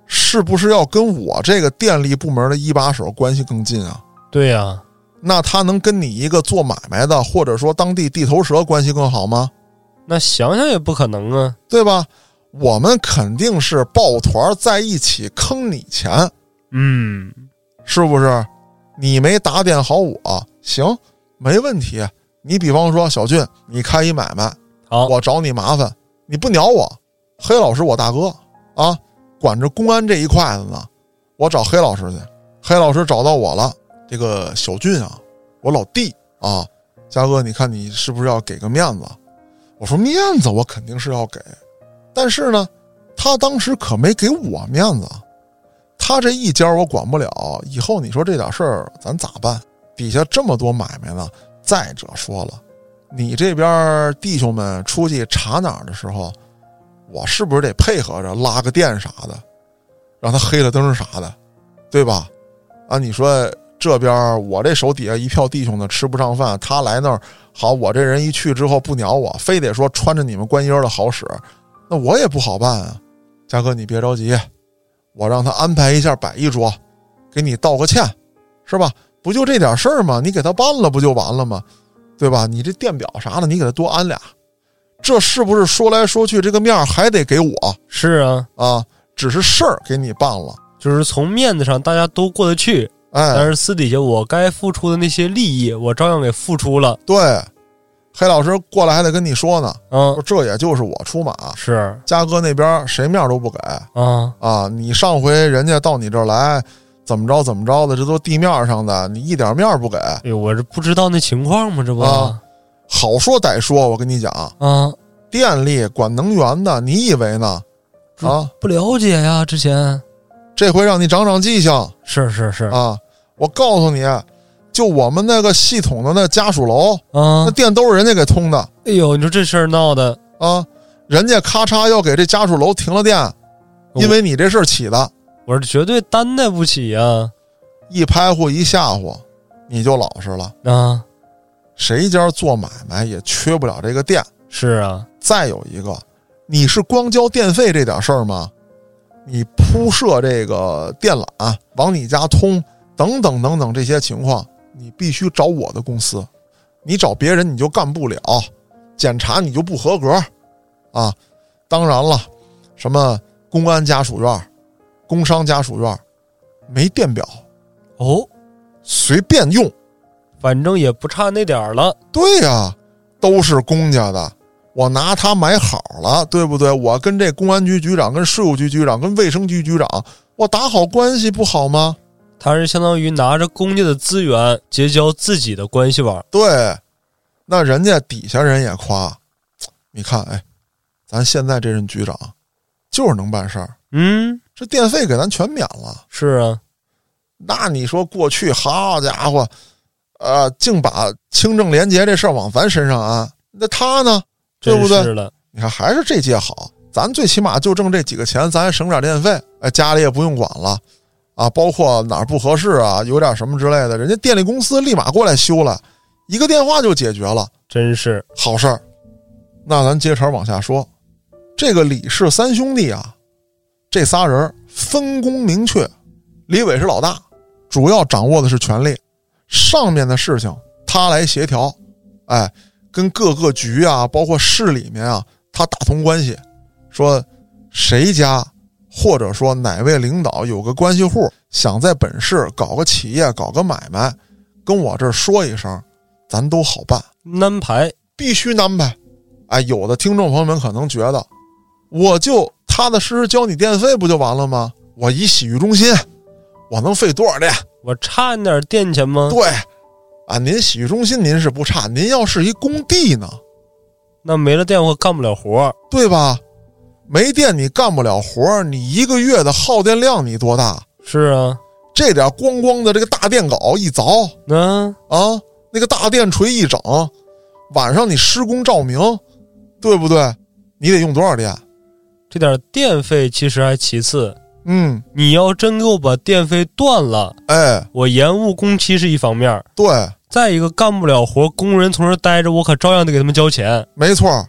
是不是要跟我这个电力部门的一把手关系更近啊？对呀、那他能跟你一个做买卖的，或者说当地地头蛇关系更好吗？那想想也不可能啊。对吧？我们肯定是抱团在一起坑你钱，嗯，是不是？你没打点好我，行，没问题。你比方说小俊，你开一买卖，好，我找你麻烦，你不鸟我，黑老师我大哥啊，管着公安这一块子呢，我找黑老师去，黑老师找到我了，这个小俊啊，我老弟啊，嘉哥，你看你是不是要给个面子？我说面子我肯定是要给，但是呢，他当时可没给我面子，他这一家我管不了，以后你说这点事儿咱咋办？底下这么多买卖呢。再者说了，你这边弟兄们出去查哪儿的时候，我是不是得配合着拉个电啥的，让他黑了灯啥的，对吧？啊，你说这边我这手底下一票弟兄呢吃不上饭，他来那儿好，我这人一去之后不鸟我，非得说穿着你们官衣的好使，那我也不好办啊。嘉哥，你别着急，我让他安排一下摆一桌，给你道个歉，是吧？不就这点事儿吗？你给他办了不就完了吗？对吧？你这电表啥的，你给他多安俩，这是不是说来说去这个面儿还得给我是啊，啊？只是事儿给你办了，就是从面子上大家都过得去，但哎，是私底下我该付出的那些利益，我照样给付出了。对，黑老师过来还得跟你说呢，嗯说，这也就是我出马，是嘉哥那边谁面都不给啊，啊！你上回人家到你这儿来，怎么着怎么着的，这都地面上的，你一点面不给，哎呦，我这不知道那情况吗？这不啊好说歹说，我跟你讲，啊电力管能源的，你以为呢？啊，不了解呀，之前这回让你长长记性是是是啊！我告诉你，就我们那个系统的那家属楼，啊那，电都是人家给通的哎呦，你说这事儿闹的，啊！人家咔嚓要给这家属楼停了电，因为你这事儿起的，我是绝对担待不起呀！一拍呼一吓唬，你就老实了。啊，谁家做买卖也缺不了这个电。是啊，再有一个，你是光交电费这点事儿吗？你铺设这个电缆往你家通，等等等等这些情况，你必须找我的公司，你找别人你就干不了，检查你就不合格，啊，当然了，什么公安家属院、工商家属院，没电表，哦，随便用。反正也不差那点儿了。对呀、都是公家的，我拿它买好了，对不对？我跟这公安局局长、跟税务局局长、跟卫生局局长，我打好关系不好吗？他是相当于拿着公家的资源结交自己的关系网。对，那人家底下人也夸，你看，哎，咱现在这任局长就是能办事儿，嗯，这电费给咱全免了。是啊，那你说过去，好家伙，呃，净把清正廉洁这事儿往咱身上安，那他呢？对不对？你看还是这届好，咱最起码就挣这几个钱，咱还省点电费，哎，家里也不用管了，啊，包括哪儿不合适啊，有点什么之类的，人家电力公司立马过来修了，一个电话就解决了，真是好事儿。那咱接茬往下说，这个李氏三兄弟啊，这仨人分工明确，李伟是老大，主要掌握的是权力，上面的事情他来协调，哎。跟各个局啊，包括市里面啊，他打通关系，说谁家或者说哪位领导有个关系户，想在本市搞个企业、搞个买卖，跟我这儿说一声，咱都好办。安排必须安排。哎，有的听众朋友们可能觉得，我就踏踏实实交你电费不就完了吗？我一洗浴中心，我能费多少电？我差你点电钱吗？对。啊，您洗浴中心您是不差，您要是一工地呢，那没了电我干不了活，对吧？没电你干不了活，你一个月的耗电量你多大？是啊，这点咣咣的这个大电镐一凿，嗯啊，那个大电锤一整，晚上你施工照明，对不对？你得用多少电？这点电费其实还其次，嗯，你要真给我把电费断了，哎，我延误工期是一方面，对。再一个干不了活，工人从这待着，我可照样得给他们交钱。没错，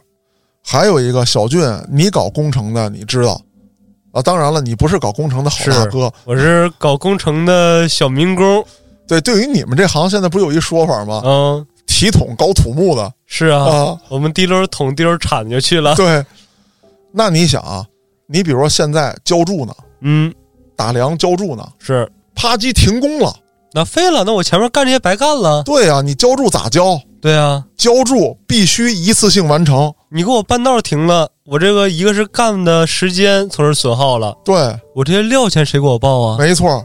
还有一个小俊，你搞工程的，你知道啊？当然了，你不是搞工程的好大哥，我是搞工程的小民工。对，对于你们这行，现在不是有一说法吗？嗯，提桶搞土木的，是啊，我们提溜桶提溜铲就去了。对，那你想啊，你比如说现在浇筑呢，嗯，打梁浇筑呢，是啪叽停工了。那废了，那我前面干这些白干了。对呀，你浇筑咋浇？对啊，浇筑必须一次性完成。你给我半道停了，我这个一个是干的时间从这损耗了。对，我这些料钱谁给我报啊？没错。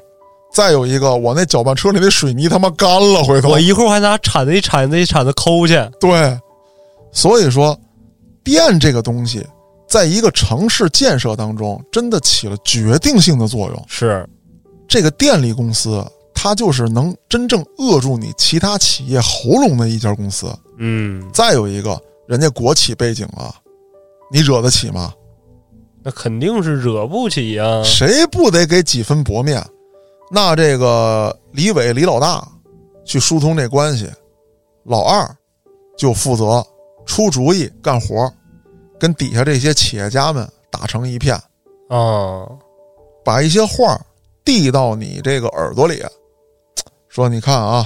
再有一个，我那搅拌车里的水泥他妈干了，回头我一会儿还拿铲子一铲子一铲子抠去。对，所以说，电这个东西，在一个城市建设当中，真的起了决定性的作用。是，这个电力公司。它就是能真正扼住你其他企业喉咙的一家公司。嗯，再有一个，人家国企背景啊，你惹得起吗？那肯定是惹不起呀。谁不得给几分薄面？那这个李伟李老大去疏通这关系，老二就负责出主意干活，跟底下这些企业家们打成一片啊，把一些话递到你这个耳朵里。说，你看啊，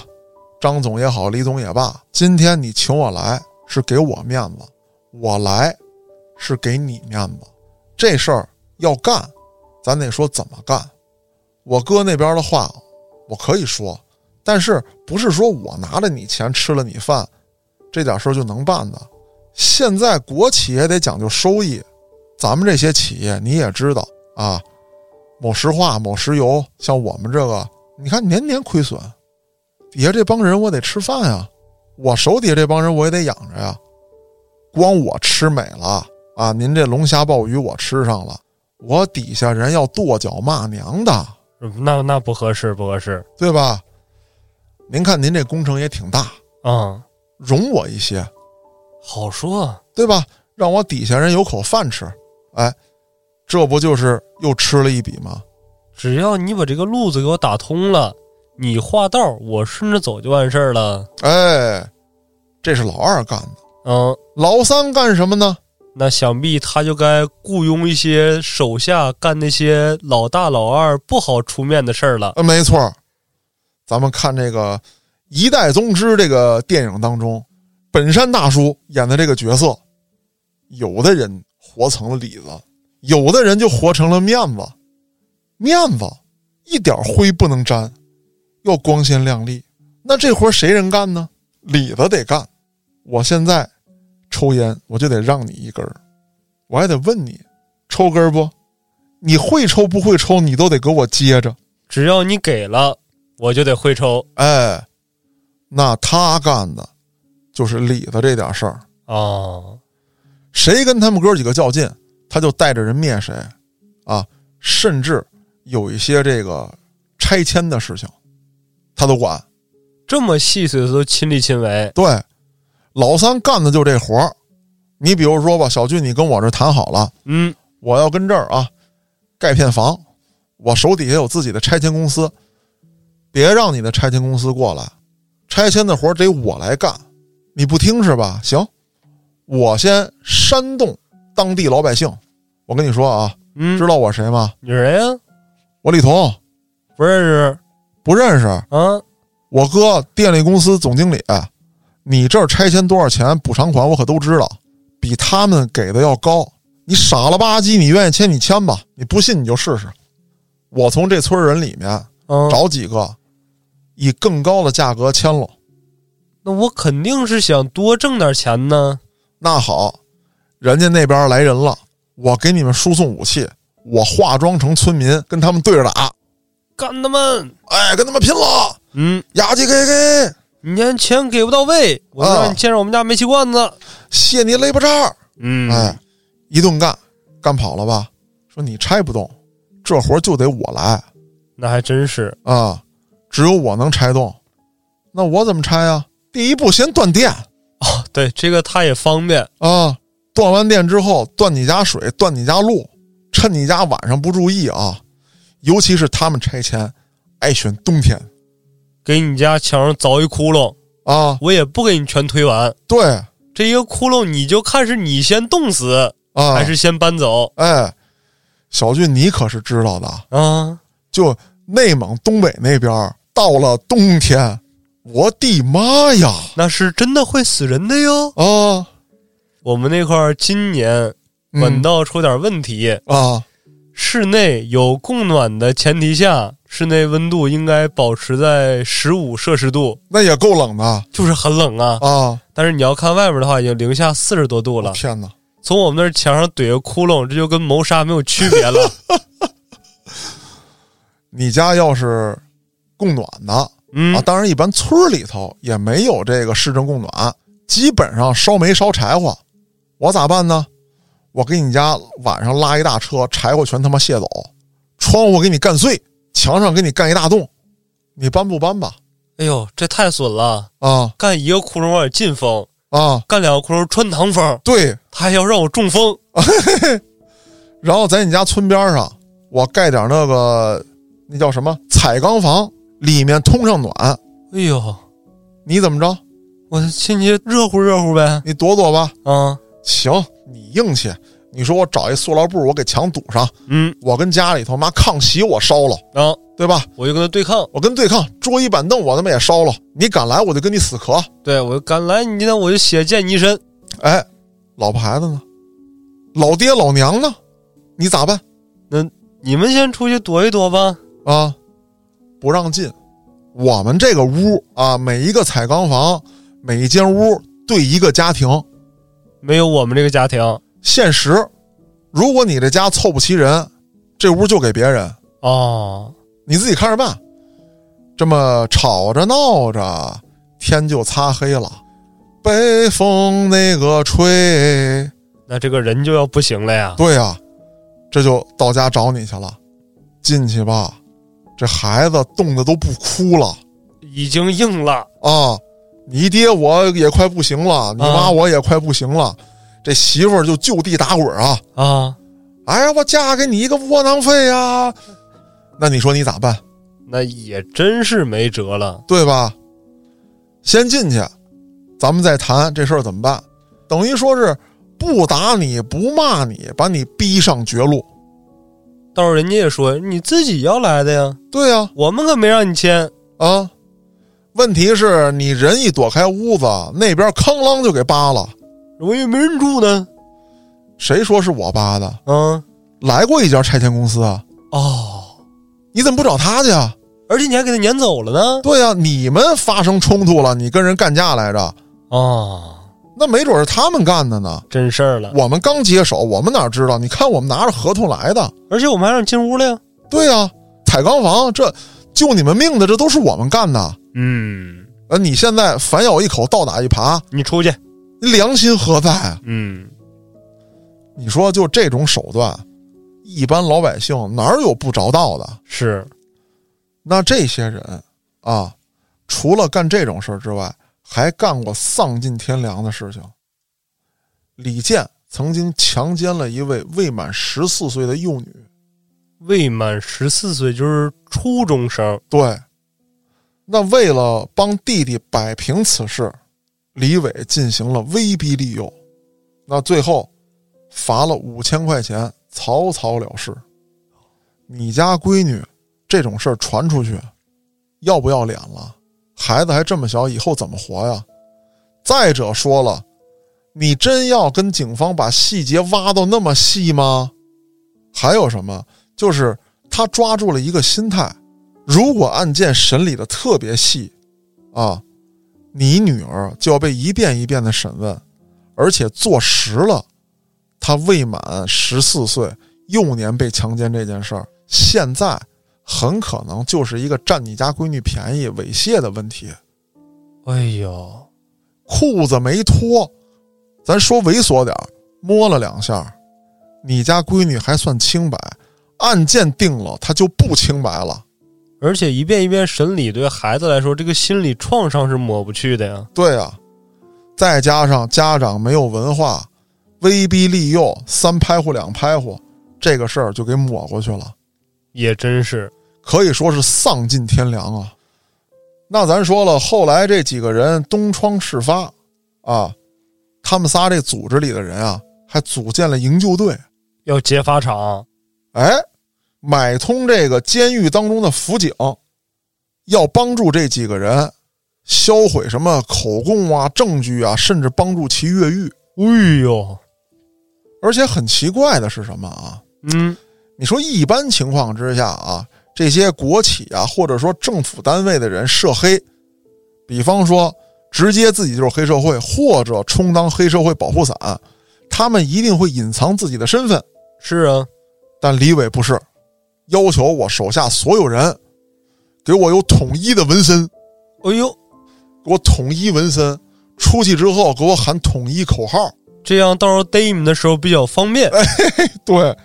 张总也好，李总也罢，今天你请我来是给我面子，我来是给你面子。这事儿要干，咱得说怎么干。我哥那边的话，我可以说，但是不是说我拿着你钱吃了你饭，这点事儿就能办的。现在国企也得讲究收益，咱们这些企业你也知道啊，某石化、某石油，像我们这个。你看年年亏损，底下这帮人我得吃饭呀，我手底下这帮人我也得养着呀。光我吃美了啊，您这龙虾鲍鱼我吃上了，我底下人要跺脚骂娘的，那那不合适，不合适，对吧？您看您这工程也挺大啊，容我一些，好说，对吧？让我底下人有口饭吃，哎，这不就是又吃了一笔吗？只要你把这个路子给我打通了，你画道，我顺着走就完事儿了。哎，这是老二干的。嗯，老三干什么呢？那想必他就该雇佣一些手下干那些老大老二不好出面的事儿了。呃，没错。咱们看这个《一代宗师》这个电影当中，本山大叔演的这个角色，有的人活成了里子，有的人就活成了面子。面子一点灰不能沾，要光鲜亮丽。那这活谁人干呢？李子得干。我现在抽烟，我就得让你一根儿，我还得问你抽根儿不？你会抽不会抽，你都得给我接着。只要你给了，我就得会抽哎，那他干的就是李子这点事儿。哦。谁跟他们哥几个较劲，他就带着人灭谁，啊，甚至有一些这个拆迁的事情，他都管。这么细碎的都亲力亲为，对，老三干的就这活儿。你比如说吧，小俊，你跟我这谈好了，嗯，我要跟这儿啊盖片房，我手底下有自己的拆迁公司，别让你的拆迁公司过来，拆迁的活儿得我来干，你不听是吧？行，我先煽动当地老百姓。我跟你说啊，嗯，知道我谁吗？你谁呀？我李彤，不认识不认识。啊？我哥电力公司总经理，你这儿拆迁多少钱？补偿款我可都知道，比他们给的要高。你傻了吧唧，你愿意签你签吧，你不信你就试试。我从这村人里面嗯，找几个，以更高的价格签了。那我肯定是想多挣点钱呢。那好，人家那边来人了，我给你们输送武器，我化妆成村民跟他们对着打，干他们！哎，跟他们拼了！嗯，压鸡给给，你连钱给不到位，我就啊让你见着我们家煤气罐子。卸你雷巴渣！嗯，哎，一顿干，干跑了吧？说你拆不动，这活就得我来那还真是。啊，只有我能拆动。那我怎么拆啊？第一步先断电哦，对，这个他也方便。啊，断完电之后断你家水，断你家路，趁你家晚上不注意啊，尤其是他们拆迁爱选冬天。给你家墙上凿一窟窿，啊，我也不给你全推完。对。这一个窟窿，你就看是你先冻死，啊，还是先搬走？哎，小俊你可是知道的，啊？就内蒙东北那边到了冬天，我的妈呀！那是真的会死人的哟。啊！我们那块儿今年嗯。管道出点问题，啊，室内有供暖的前提下，室内温度应该保持在十五摄氏度，那也够冷的就是很冷啊。啊！但是你要看外边的话，已经零下四十多度了。天哪，从我们那儿墙上怼个窟窿，这就跟谋杀没有区别了。你家要是供暖的啊，嗯，当然一般村里头也没有这个市政供暖，基本上烧煤烧柴火。我咋办呢？我给你家晚上拉一大车，柴火全他妈卸走，窗户给你干碎，墙上给你干一大洞，你搬不搬吧？哎呦，这太损了！啊干一个窟窿往里进风，啊，干两个窟窿穿堂风，对。他还要让我中风。然后在你家村边上，我盖点那个那叫什么彩钢房，里面通上暖。哎呦，你怎么着？我进去热乎热乎呗。你躲躲吧。啊，行，你硬气。你说我找一塑料布，我给墙堵上，嗯，我跟家里头妈炕席我烧了，啊，对吧？我就跟他对抗。我跟对抗，桌椅板凳我他妈也烧了。你敢来，我就跟你死磕。对我敢来，你今天我就血溅你一身。哎，老婆孩子呢？老爹老娘呢？你咋办那你们先出去躲一躲吧。啊？不让进。我们这个屋啊，每一个彩钢房，每一间屋对一个家庭。没有我们这个家庭现实，如果你这家凑不齐人，这屋就给别人，哦，你自己看着办。这么吵着闹着，天就擦黑了，北风那个吹，那这个人就要不行了呀。对呀、这就到家找你去了，进去吧。这孩子冻得都不哭了已经硬了。啊！你爹我也快不行了，你妈啊我也快不行了，这媳妇儿就就地打滚啊！啊，哎呀，我嫁给你一个窝囊废呀！那你说你咋办？那也真是没辙了。对吧？先进去，咱们再谈这事儿怎么办。等于说是不打你不骂你，把你逼上绝路。到时候人家也说你自己要来的呀，对呀、我们可没让你签。啊，问题是你人一躲开屋子，那边哐啷就给扒了。我以为没人住呢。谁说是我扒的？嗯，来过一家拆迁公司啊，哦，你怎么不找他去啊？而且你还给他撵走了呢。对呀、你们发生冲突了，你跟人干架来着，哦，那没准是他们干的呢。真事儿了。我们刚接手，我们哪知道？你看我们拿着合同来的，而且我们还让你进屋了呀。对呀、彩钢房，这救你们命的，这都是我们干的。嗯，呃，你现在反咬一口，倒打一耙，你出去。你良心何在啊？嗯，你说就这种手段，一般老百姓哪有不着道的？是，那这些人啊，除了干这种事儿之外，还干过丧尽天良的事情。李健曾经强奸了一位未满十四岁的幼女，未满十四岁就是初中生。对，那为了帮弟弟摆平此事，李伟进行了威逼利诱，那最后罚了五千块钱，草草了事。你家闺女这种事儿传出去，要不要脸了？孩子还这么小，以后怎么活呀？再者说了，你真要跟警方把细节挖到那么细吗？还有什么？就是他抓住了一个心态，如果案件审理的特别细，啊，你女儿就要被一遍一遍的审问，而且坐实了她未满十四岁幼年被强奸这件事儿，现在很可能就是一个占你家闺女便宜猥亵的问题。哎呦，裤子没脱，咱说猥琐点儿，摸了两下，你家闺女还算清白，案件定了，她就不清白了。而且一遍一遍审理，对孩子来说，这个心理创伤是抹不去的呀。对啊，再加上家长没有文化，威逼利诱，三拍呼两拍呼，这个事儿就给抹过去了，也真是，可以说是丧尽天良啊。那咱说了，后来这几个人东窗事发，啊，他们仨这组织里的人啊，还组建了营救队，要劫法场。哎，买通这个监狱当中的辅警，要帮助这几个人销毁什么口供啊、证据啊，甚至帮助其越狱。哎呦，而且很奇怪的是什么啊？嗯，你说一般情况之下啊，这些国企啊，或者说政府单位的人涉黑，比方说直接自己就是黑社会，或者充当黑社会保护伞，他们一定会隐藏自己的身份。是啊，但李伟不是，要求我手下所有人给我有统一的纹身，哎呦，给我统一纹身，出去之后给我喊统一口号。这样到时候逮你们的时候比较方便。对，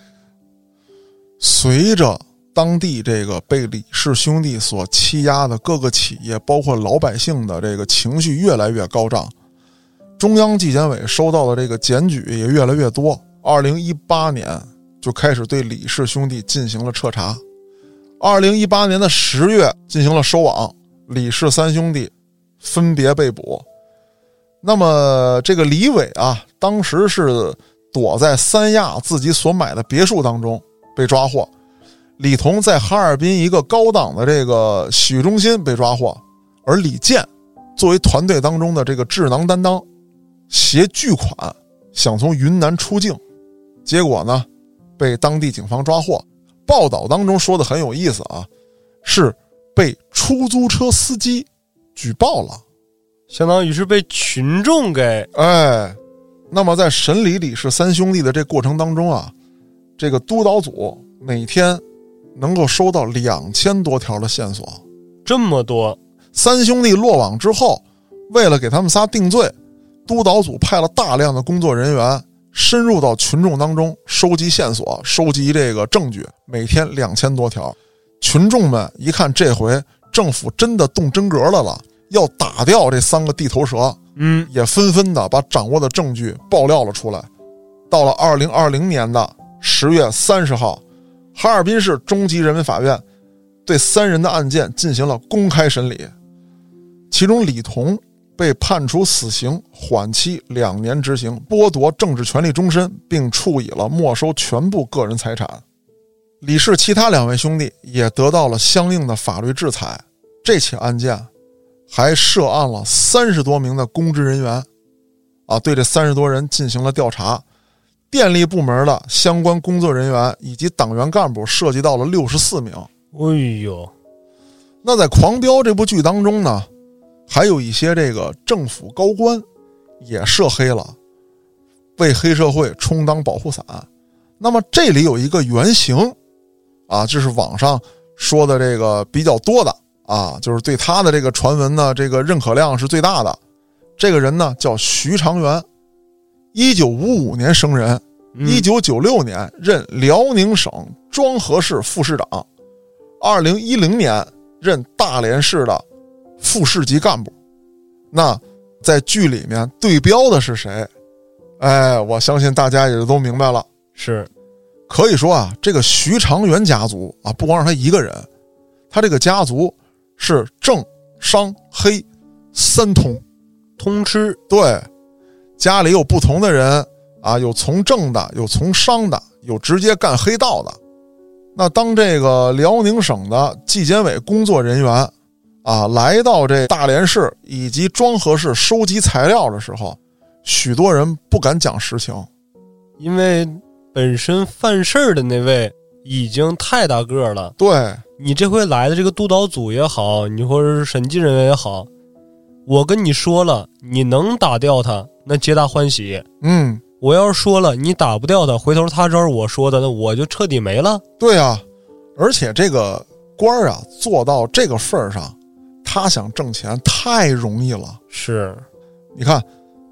随着当地这个被李氏兄弟所欺压的各个企业，包括老百姓的这个情绪越来越高涨，中央纪检委收到的这个检举也越来越多。二零一八年就开始对李氏兄弟进行了彻查，二零一八年的十月进行了收网，李氏三兄弟分别被捕。那么这个李伟啊，当时是躲在三亚自己所买的别墅当中被抓获，李彤在哈尔滨一个高档的这个洗浴中心被抓获，而李健作为团队当中的这个智囊担当，携巨款想从云南出境，结果呢被当地警方抓获。报道当中说的很有意思啊，是被出租车司机举报了。相当于是被群众给哎，那么在审理李氏三兄弟的这过程当中啊，这个督导组每天能够收到两千多条的线索。这么多，三兄弟落网之后，为了给他们仨定罪，督导组派了大量的工作人员深入到群众当中收集线索、收集这个证据，每天两千多条。群众们一看，这回政府真的动真格了了，要打掉这三个地头蛇，嗯，也纷纷的把掌握的证据爆料了出来。到了二零二零年的十月三十号，哈尔滨市中级人民法院对三人的案件进行了公开审理，其中李彤被判处死刑，缓期两年执行，剥夺政治权利终身，并处以了没收全部个人财产。李氏其他两位兄弟也得到了相应的法律制裁。这起案件还涉案了三十多名的公职人员，啊，对这三十多人进行了调查。电力部门的相关工作人员以及党员干部涉及到了六十四名。哎呦，那在《狂飙》这部剧当中呢，还有一些这个政府高官也涉黑了，为黑社会充当保护伞。那么这里有一个原型，啊，就是网上说的这个比较多的啊，就是对他的这个传闻呢，这个认可量是最大的。这个人呢叫徐长元，一九五五年生人，一九九六年任辽宁省庄河市副市长，二零一零年任大连市的副市级干部。那在剧里面对标的是谁？哎，我相信大家也就都明白了。是，可以说啊，这个徐长元家族啊，不光是他一个人，他这个家族是政商黑三通，通吃。对，家里有不同的人啊，有从政的，有从商的，有直接干黑道的。那当这个辽宁省的纪检委工作人员啊，来到这大连市以及庄河市收集材料的时候，许多人不敢讲实情，因为。本身犯事儿的那位已经太大个儿了，对你这回来的这个督导组也好，你或者是审计人员也好，我跟你说了，你能打掉他，那皆大欢喜。嗯，我要是说了你打不掉他，回头他招我说的，那我就彻底没了。对啊，而且这个官儿啊，做到这个份儿上，他想挣钱太容易了。是，你看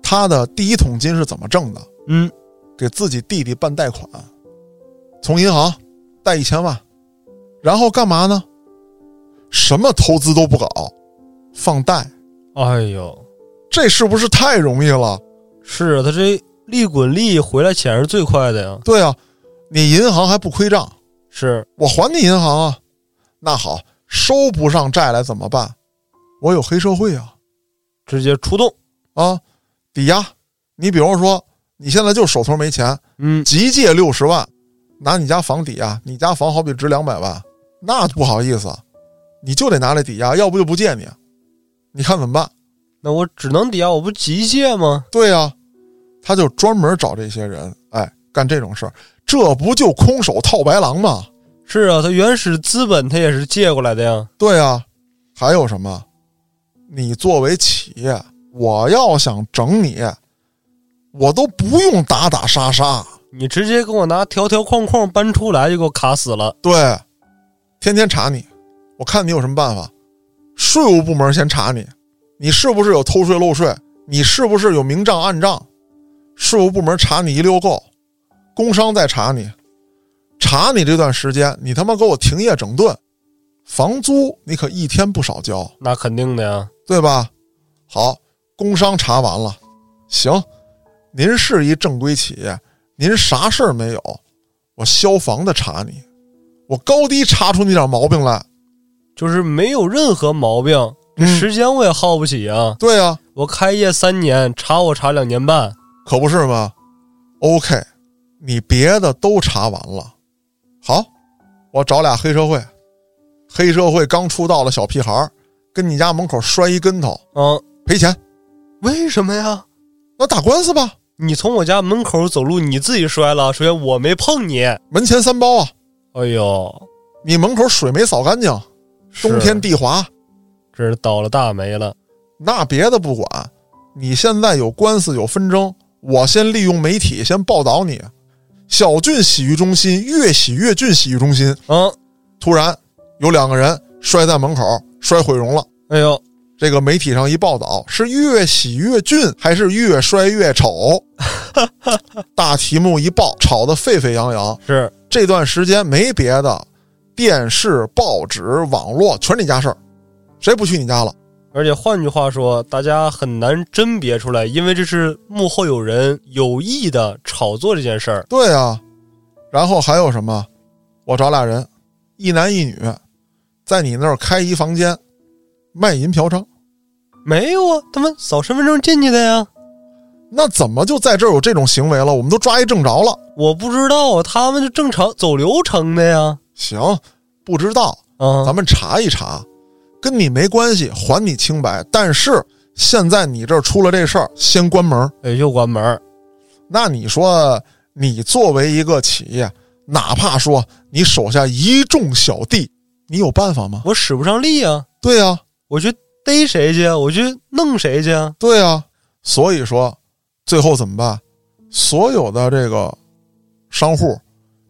他的第一桶金是怎么挣的？嗯。给自己弟弟办贷款，从银行贷一千万，然后干嘛呢？什么投资都不搞，放贷。哎呦，这是不是太容易了？是啊，他这利滚利回来钱是最快的呀。对啊，你银行还不亏账，是我还你银行啊。那好，收不上债来怎么办？我有黑社会啊，直接出动啊，抵押。你比如说。你现在就手头没钱，嗯，急借六十万，拿你家房抵押，你家房好比值两百万，那不好意思，你就得拿来抵押，要不就不借你，你看怎么办？那我只能抵押，我不急借吗？对呀，他就专门找这些人，哎，干这种事儿，这不就空手套白狼吗？是啊，他原始资本他也是借过来的呀。对啊，还有什么？你作为企业，我要想整你。我都不用打打杀杀，你直接给我拿条条框框搬出来就给我卡死了。对，天天查你，我看你有什么办法。税务部门先查你，你是不是有偷税漏税？你是不是有明账暗账？税务部门查你一溜够，工商再查你，查你这段时间，你他妈给我停业整顿，房租你可一天不少交。那肯定的呀，对吧？好，工商查完了，行。您是一正规企业，您啥事儿没有？我消防的查你，我高低查出你点毛病来，就是没有任何毛病，这时间我也耗不起啊。对啊，我开业三年，查我查两年半，可不是吗？OK，你别的都查完了，好，我找俩黑社会，黑社会刚出道的小屁孩跟你家门口摔一跟头，嗯，赔钱，为什么呀？那打官司吧。你从我家门口走路，你自己摔了。首先我没碰你，门前三包啊！哎呦，你门口水没扫干净，冬天地滑，这是倒了大霉了。那别的不管，你现在有官司有纷争，我先利用媒体先报道你。小俊洗浴中心越洗越俊洗浴中心，嗯，突然有两个人摔在门口，摔毁容了。哎呦。这个媒体上一报道是越洗越俊还是越摔越丑？大题目一报，吵得沸沸扬扬。是这段时间没别的，电视、报纸、网络全是你家事儿，谁不去你家了？而且换句话说，大家很难甄别出来，因为这是幕后有人有意的炒作这件事儿。对啊，然后还有什么？我找俩人，一男一女，在你那儿开一房间。卖淫嫖娼，没有啊，他们扫身份证进去的呀。那怎么就在这儿有这种行为了？我们都抓一正着了。我不知道啊，他们就正常走流程的呀。行，不知道啊，咱们查一查，跟你没关系，还你清白。但是现在你这儿出了这事儿，先关门。哎，又关门。那你说，你作为一个企业，哪怕说你手下一众小弟，你有办法吗？我使不上力啊。对呀。我去逮谁去？我去弄谁去？对啊，所以说最后怎么办？所有的这个商户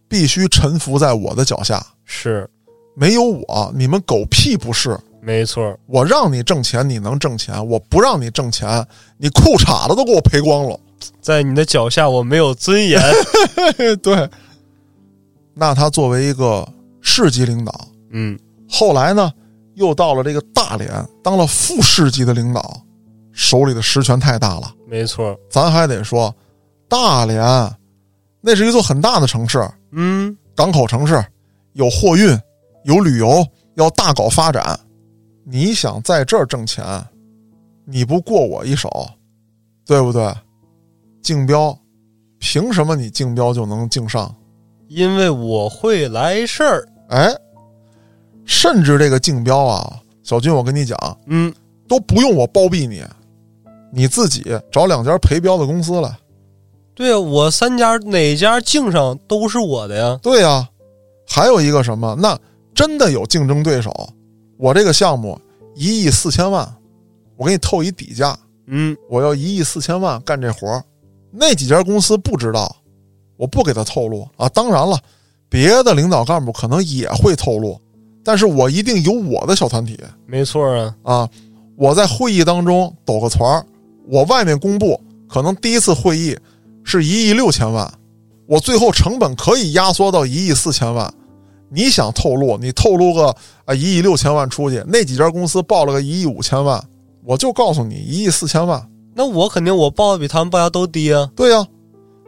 必须臣服在我的脚下，是没有我，你们狗屁不是。没错，我让你挣钱，你能挣钱；我不让你挣钱，你裤衩子都给我赔光了。在你的脚下我没有尊严。对，那他作为一个市级领导，嗯，后来呢，又到了这个大连当了副市级的领导，手里的实权太大了。没错，咱还得说，大连那是一座很大的城市，嗯，港口城市，有货运，有旅游，要大搞发展。你想在这儿挣钱，你不过我一手，对不对？竞标，凭什么你竞标就能竞上？因为我会来事儿。哎，甚至这个竞标啊，小军，我跟你讲，嗯，都不用我包庇你，你自己找两家陪标的公司来。对啊，我三家哪家竞上都是我的呀。对呀、还有一个什么？那真的有竞争对手，我这个项目一亿四千万，我给你透一底价，嗯，我要一亿四千万干这活儿，那几家公司不知道，我不给他透露啊。当然了，别的领导干部可能也会透露，但是我一定有我的小团体没错啊。啊。我在会议当中抖个团儿，我外面公布可能第一次会议是一亿六千万，我最后成本可以压缩到一亿四千万。你想透露，你透露个啊一亿六千万出去，那几家公司报了个一亿五千万，我就告诉你一亿四千万。那我肯定我报的比他们报价都低啊。对呀、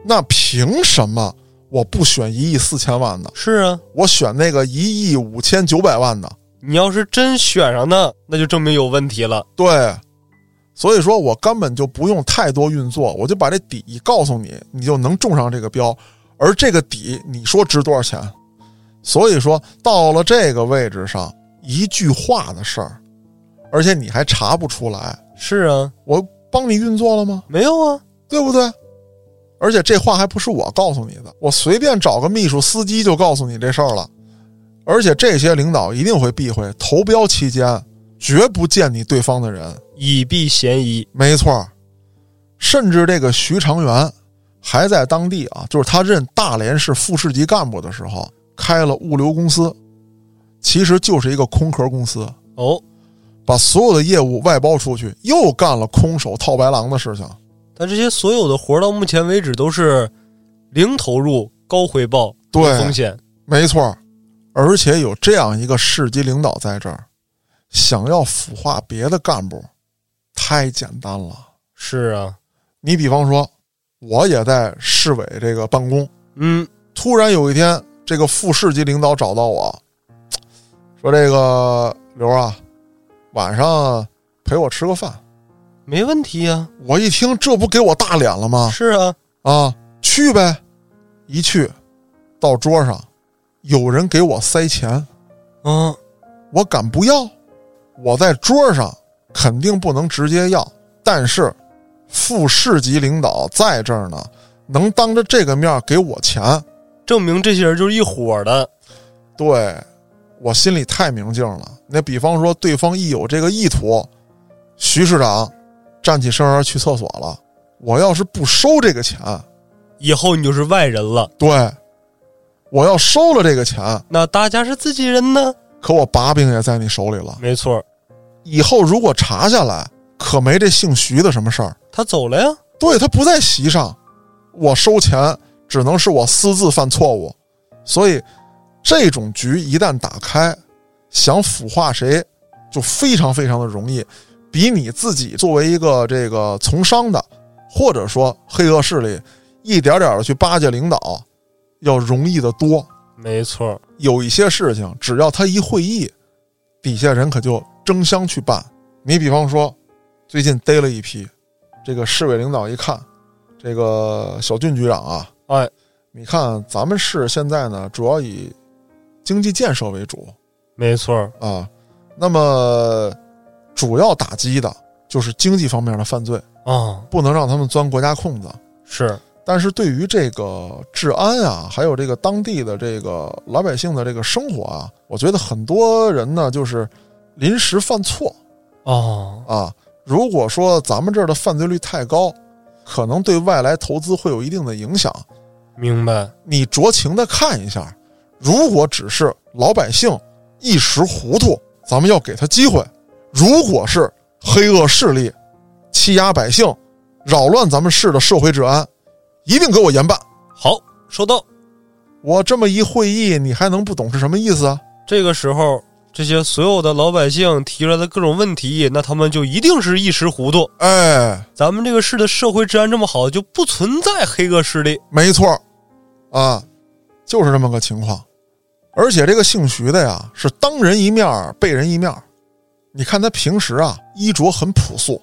那凭什么我不选一亿四千万的，是啊，我选那个一亿五千九百万的？你要是真选上呢，那就证明有问题了。对，所以说我根本就不用太多运作，我就把这底告诉你，你就能中上这个标。而这个底，你说值多少钱？所以说到了这个位置上，一句话的事儿，而且你还查不出来，是啊，我帮你运作了吗？没有啊。对不对？而且这话还不是我告诉你的，我随便找个秘书司机就告诉你这事儿了。而且这些领导一定会避讳投标期间绝不见你对方的人，以避嫌疑。没错。甚至这个徐长元还在当地啊，就是他任大连市副市级干部的时候，开了物流公司，其实就是一个空壳公司，哦，把所有的业务外包出去，又干了空手套白狼的事情。他这些所有的活儿到目前为止都是零投入、高回报、低对风险。没错，而且有这样一个市级领导在这儿，想要腐化别的干部，太简单了。是啊，你比方说，我也在市委这个办公，嗯，突然有一天，这个副市级领导找到我，说：“这个刘啊，晚上陪我吃个饭。没问题呀、”我一听，这不给我大脸了吗？是啊，啊，去呗！一去，到桌上，有人给我塞钱，嗯，我敢不要？我在桌上肯定不能直接要，但是副市级领导在这儿呢，能当着这个面给我钱，证明这些人就是一伙的。对我心里太明镜了。那比方说，对方一有这个意图，徐市长站起身来去厕所了，我要是不收这个钱，以后你就是外人了。对，我要收了这个钱，那大家是自己人呢？可我把柄也在你手里了。没错，以后如果查下来，可没这姓徐的什么事儿。他走了呀。对他不在席上，我收钱只能是我私自犯错误，所以这种局一旦打开，想腐化谁就非常非常的容易，比你自己作为一个这个从商的，或者说黑恶势力一点点的去巴结领导，要容易的多。没错，有一些事情，只要他一会议，底下人可就争相去办。你比方说，最近逮了一批，这个市委领导一看，这个小俊局长啊，哎，你看咱们市现在呢，主要以经济建设为主没错，啊，那么主要打击的就是经济方面的犯罪，啊，不能让他们钻国家空子。是但是对于这个治安啊，还有这个当地的这个老百姓的这个生活啊，我觉得很多人呢就是临时犯错啊，啊。如果说咱们这儿的犯罪率太高，可能对外来投资会有一定的影响。明白。你酌情的看一下，如果只是老百姓一时糊涂，咱们要给他机会；如果是黑恶势力欺压百姓，扰乱咱们市的社会治安，一定给我严办。好，收到。我这么一会议，你还能不懂是什么意思啊？这个时候，这些所有的老百姓提出来的各种问题，那他们就一定是一时糊涂。哎，咱们这个市的社会治安这么好，就不存在黑恶势力。没错，啊，就是这么个情况。而且这个姓徐的呀，是当人一面背人一面。你看他平时啊，衣着很朴素，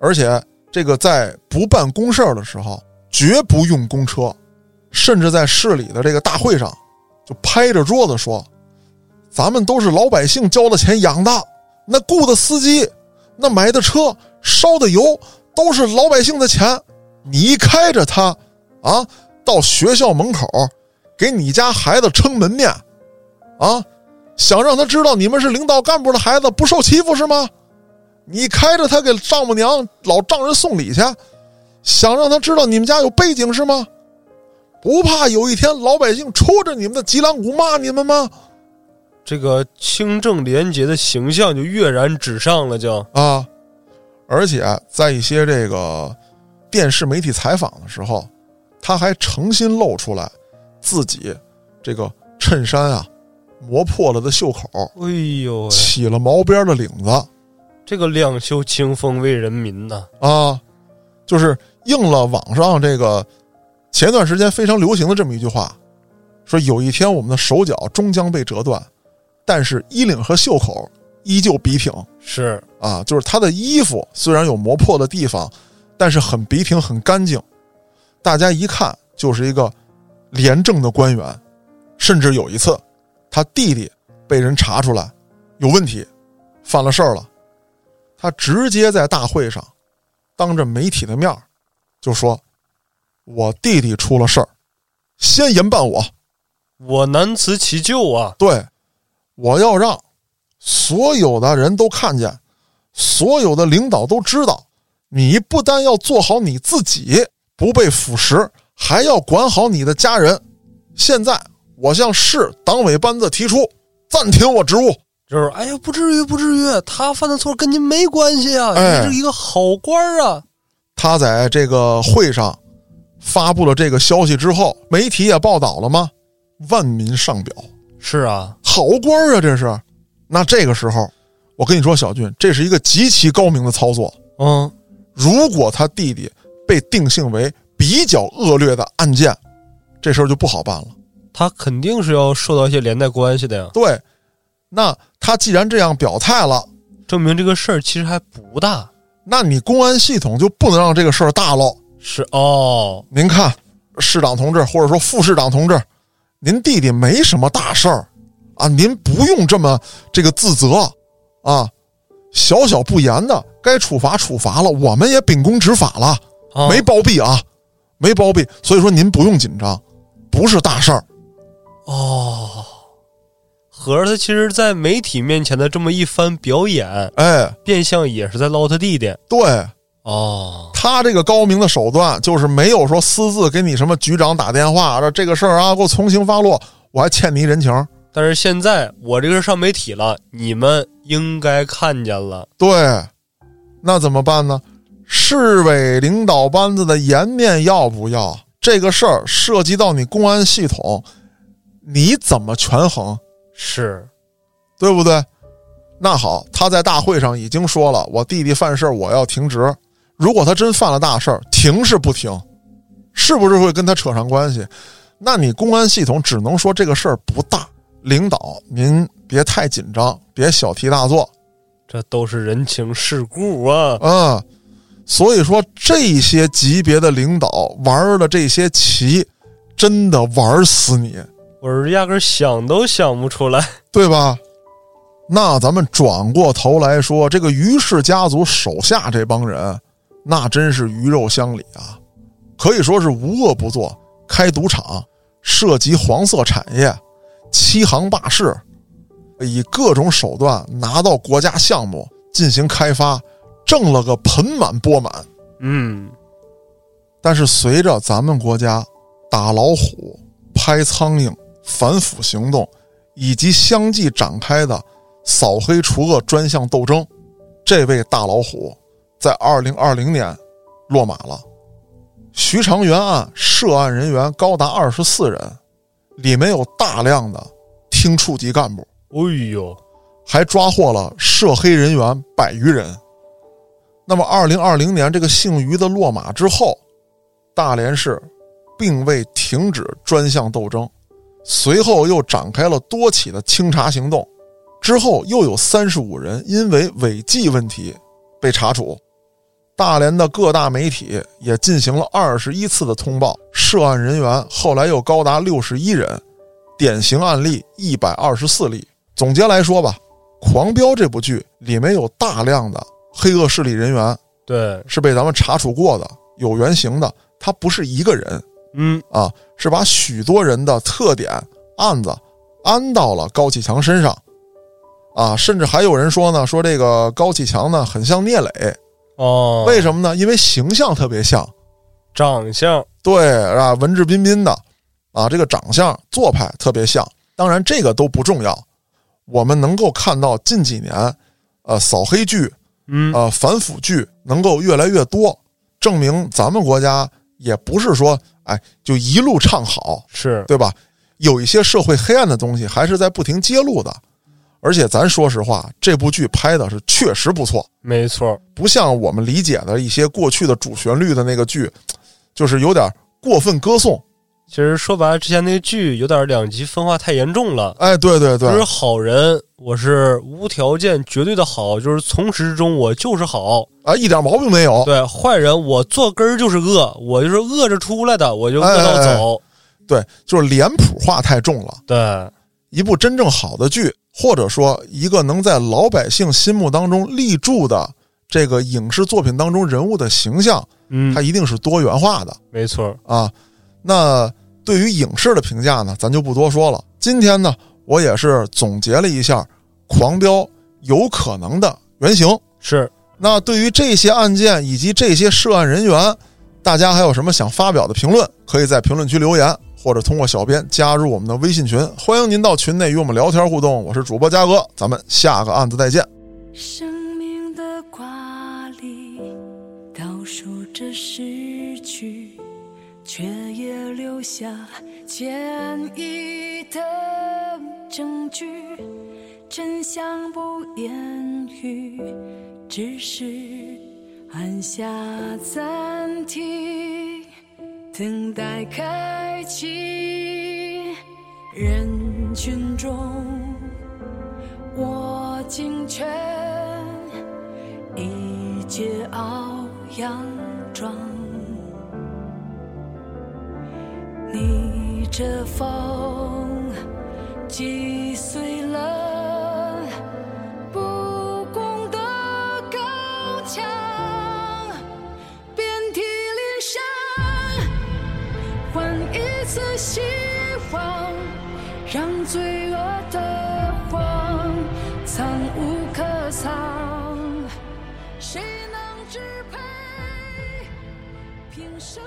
而且这个在不办公事儿的时候，绝不用公车。甚至在市里的这个大会上，就拍着桌子说：“咱们都是老百姓交的钱养的，那雇的司机，那买的车，烧的油，都是老百姓的钱。你一开着它，啊，到学校门口，给你家孩子撑门面，啊，想让他知道你们是领导干部的孩子不受欺负是吗？你开着他给丈母娘老丈人送礼去，想让他知道你们家有背景是吗？”不怕有一天老百姓戳着你们的脊梁骨骂你们吗？这个清正廉洁的形象就跃然纸上了，就啊！而且在一些这个电视媒体采访的时候，他还诚心露出来自己这个衬衫啊磨破了的袖口，哎呦，起了毛边的领子，这个两袖清风为人民呐！啊，就是应了网上这个。前段时间非常流行的这么一句话，说有一天我们的手脚终将被折断，但是衣领和袖口依旧笔挺。是啊，就是他的衣服虽然有磨破的地方，但是很笔挺、很干净，大家一看就是一个廉政的官员。甚至有一次，他弟弟被人查出来有问题，犯了事儿了，他直接在大会上当着媒体的面就说。我弟弟出了事儿，先严办我，我难辞其咎啊！对，我要让所有的人都看见，所有的领导都知道，你不单要做好你自己，不被腐蚀，还要管好你的家人。现在，我向市党委班子提出暂停我职务。就是，哎呀，不至于，不至于，他犯的错跟您没关系啊，你是一个好官啊。他在这个会上。发布了这个消息之后，媒体也报道了吗？万民上表。是啊，好官啊，这是。那这个时候，我跟你说，小俊，这是一个极其高明的操作。嗯，如果他弟弟被定性为比较恶劣的案件，这事儿就不好办了。他肯定是要受到一些连带关系的呀。对，那他既然这样表态了，证明这个事儿其实还不大。那你公安系统就不能让这个事儿大喽？是哦，您看，市长同志或者说副市长同志，您弟弟没什么大事儿啊，您不用这么这个自责啊，小小不严的，该处罚处罚了，我们也秉公执法了，没包庇啊，没包庇，所以说您不用紧张，不是大事儿。哦，合着他其实，在媒体面前的这么一番表演，哎，变相也是在捞他弟弟。对。哦，他这个高明的手段就是没有说私自给你什么局长打电话，说这个事儿啊，给我从轻发落，我还欠你人情。但是现在我这个上媒体了，你们应该看见了。对，那怎么办呢？市委领导班子的颜面要不要？这个事儿涉及到你公安系统，你怎么权衡？是，对不对？那好，他在大会上已经说了，我弟弟犯事儿，我要停职。如果他真犯了大事儿，停是不停，是不是会跟他扯上关系？那你公安系统只能说这个事儿不大，领导您别太紧张，别小题大做，这都是人情世故啊。嗯，所以说这些级别的领导玩的这些棋，真的玩死你，我是压根想都想不出来，对吧？那咱们转过头来说，这个于氏家族手下这帮人。那真是鱼肉乡里啊，可以说是无恶不作，开赌场，涉及黄色产业，欺行霸市，以各种手段拿到国家项目进行开发，挣了个盆满钵满。嗯，但是随着咱们国家打老虎、拍苍蝇、反腐行动，以及相继展开的扫黑除恶专项斗争，这位大老虎在二零二零年落马了。徐长元案涉案人员高达二十四人，里面有大量的厅处级干部，哎呦，还抓获了涉黑人员百余人。那么，二零二零年这个姓于的落马之后，大连市并未停止专项斗争，随后又展开了多起的清查行动，之后又有三十五人因为违纪问题被查处。大连的各大媒体也进行了二十一次的通报，涉案人员后来又高达六十一人，典型案例一百二十四例。总结来说吧，《狂飙》这部剧里面有大量的黑恶势力人员对，是被咱们查处过的，有原型的，他不是一个人嗯，啊，是把许多人的特点案子安到了高启强身上，啊，甚至还有人说呢，说这个高启强呢很像聂磊，哦，为什么呢？因为形象特别像，长相，对啊，文质彬彬的，啊，这个长相做派特别像。当然，这个都不重要，我们能够看到近几年，呃，扫黑剧、嗯，呃，反腐剧能够越来越多，证明咱们国家也不是说，哎，就一路唱好，是，对吧？有一些社会黑暗的东西还是在不停揭露的。而且咱说实话，这部剧拍的是确实不错，没错，不像我们理解的一些过去的主旋律的那个剧，就是有点过分歌颂。其实说白了，之前那个剧有点两极分化太严重了。哎，对对对就是，好人，我是无条件、绝对的好，就是从始至终我就是好。啊，一点毛病没有。对，坏人我做根儿就是恶，我就是恶着出来的，我就恶到哎哎走。对，就是脸谱化太重了。对，一部真正好的剧，或者说一个能在老百姓心目当中立住的这个影视作品当中人物的形象，嗯它，一定是多元化的没错，啊。那对于影视的评价呢，咱就不多说了。今天呢，我也是总结了一下《狂飙》有可能的原型。是那对于这些案件以及这些涉案人员，大家还有什么想发表的评论？可以在评论区留言，或者通过小编加入我们的微信群。欢迎您到群内与我们聊天互动。我是主播嘉哥，咱们下个案子再见。生命的挂历倒数着失去，却也留下坚毅的证据。真相不言语，只是按下暂停，等待开启。人群中。我尽全一介傲扬装，逆着风击碎了不公的高墙，遍体鳞伤，换一次希望。让罪恶的谎藏无可藏，谁能支配平生？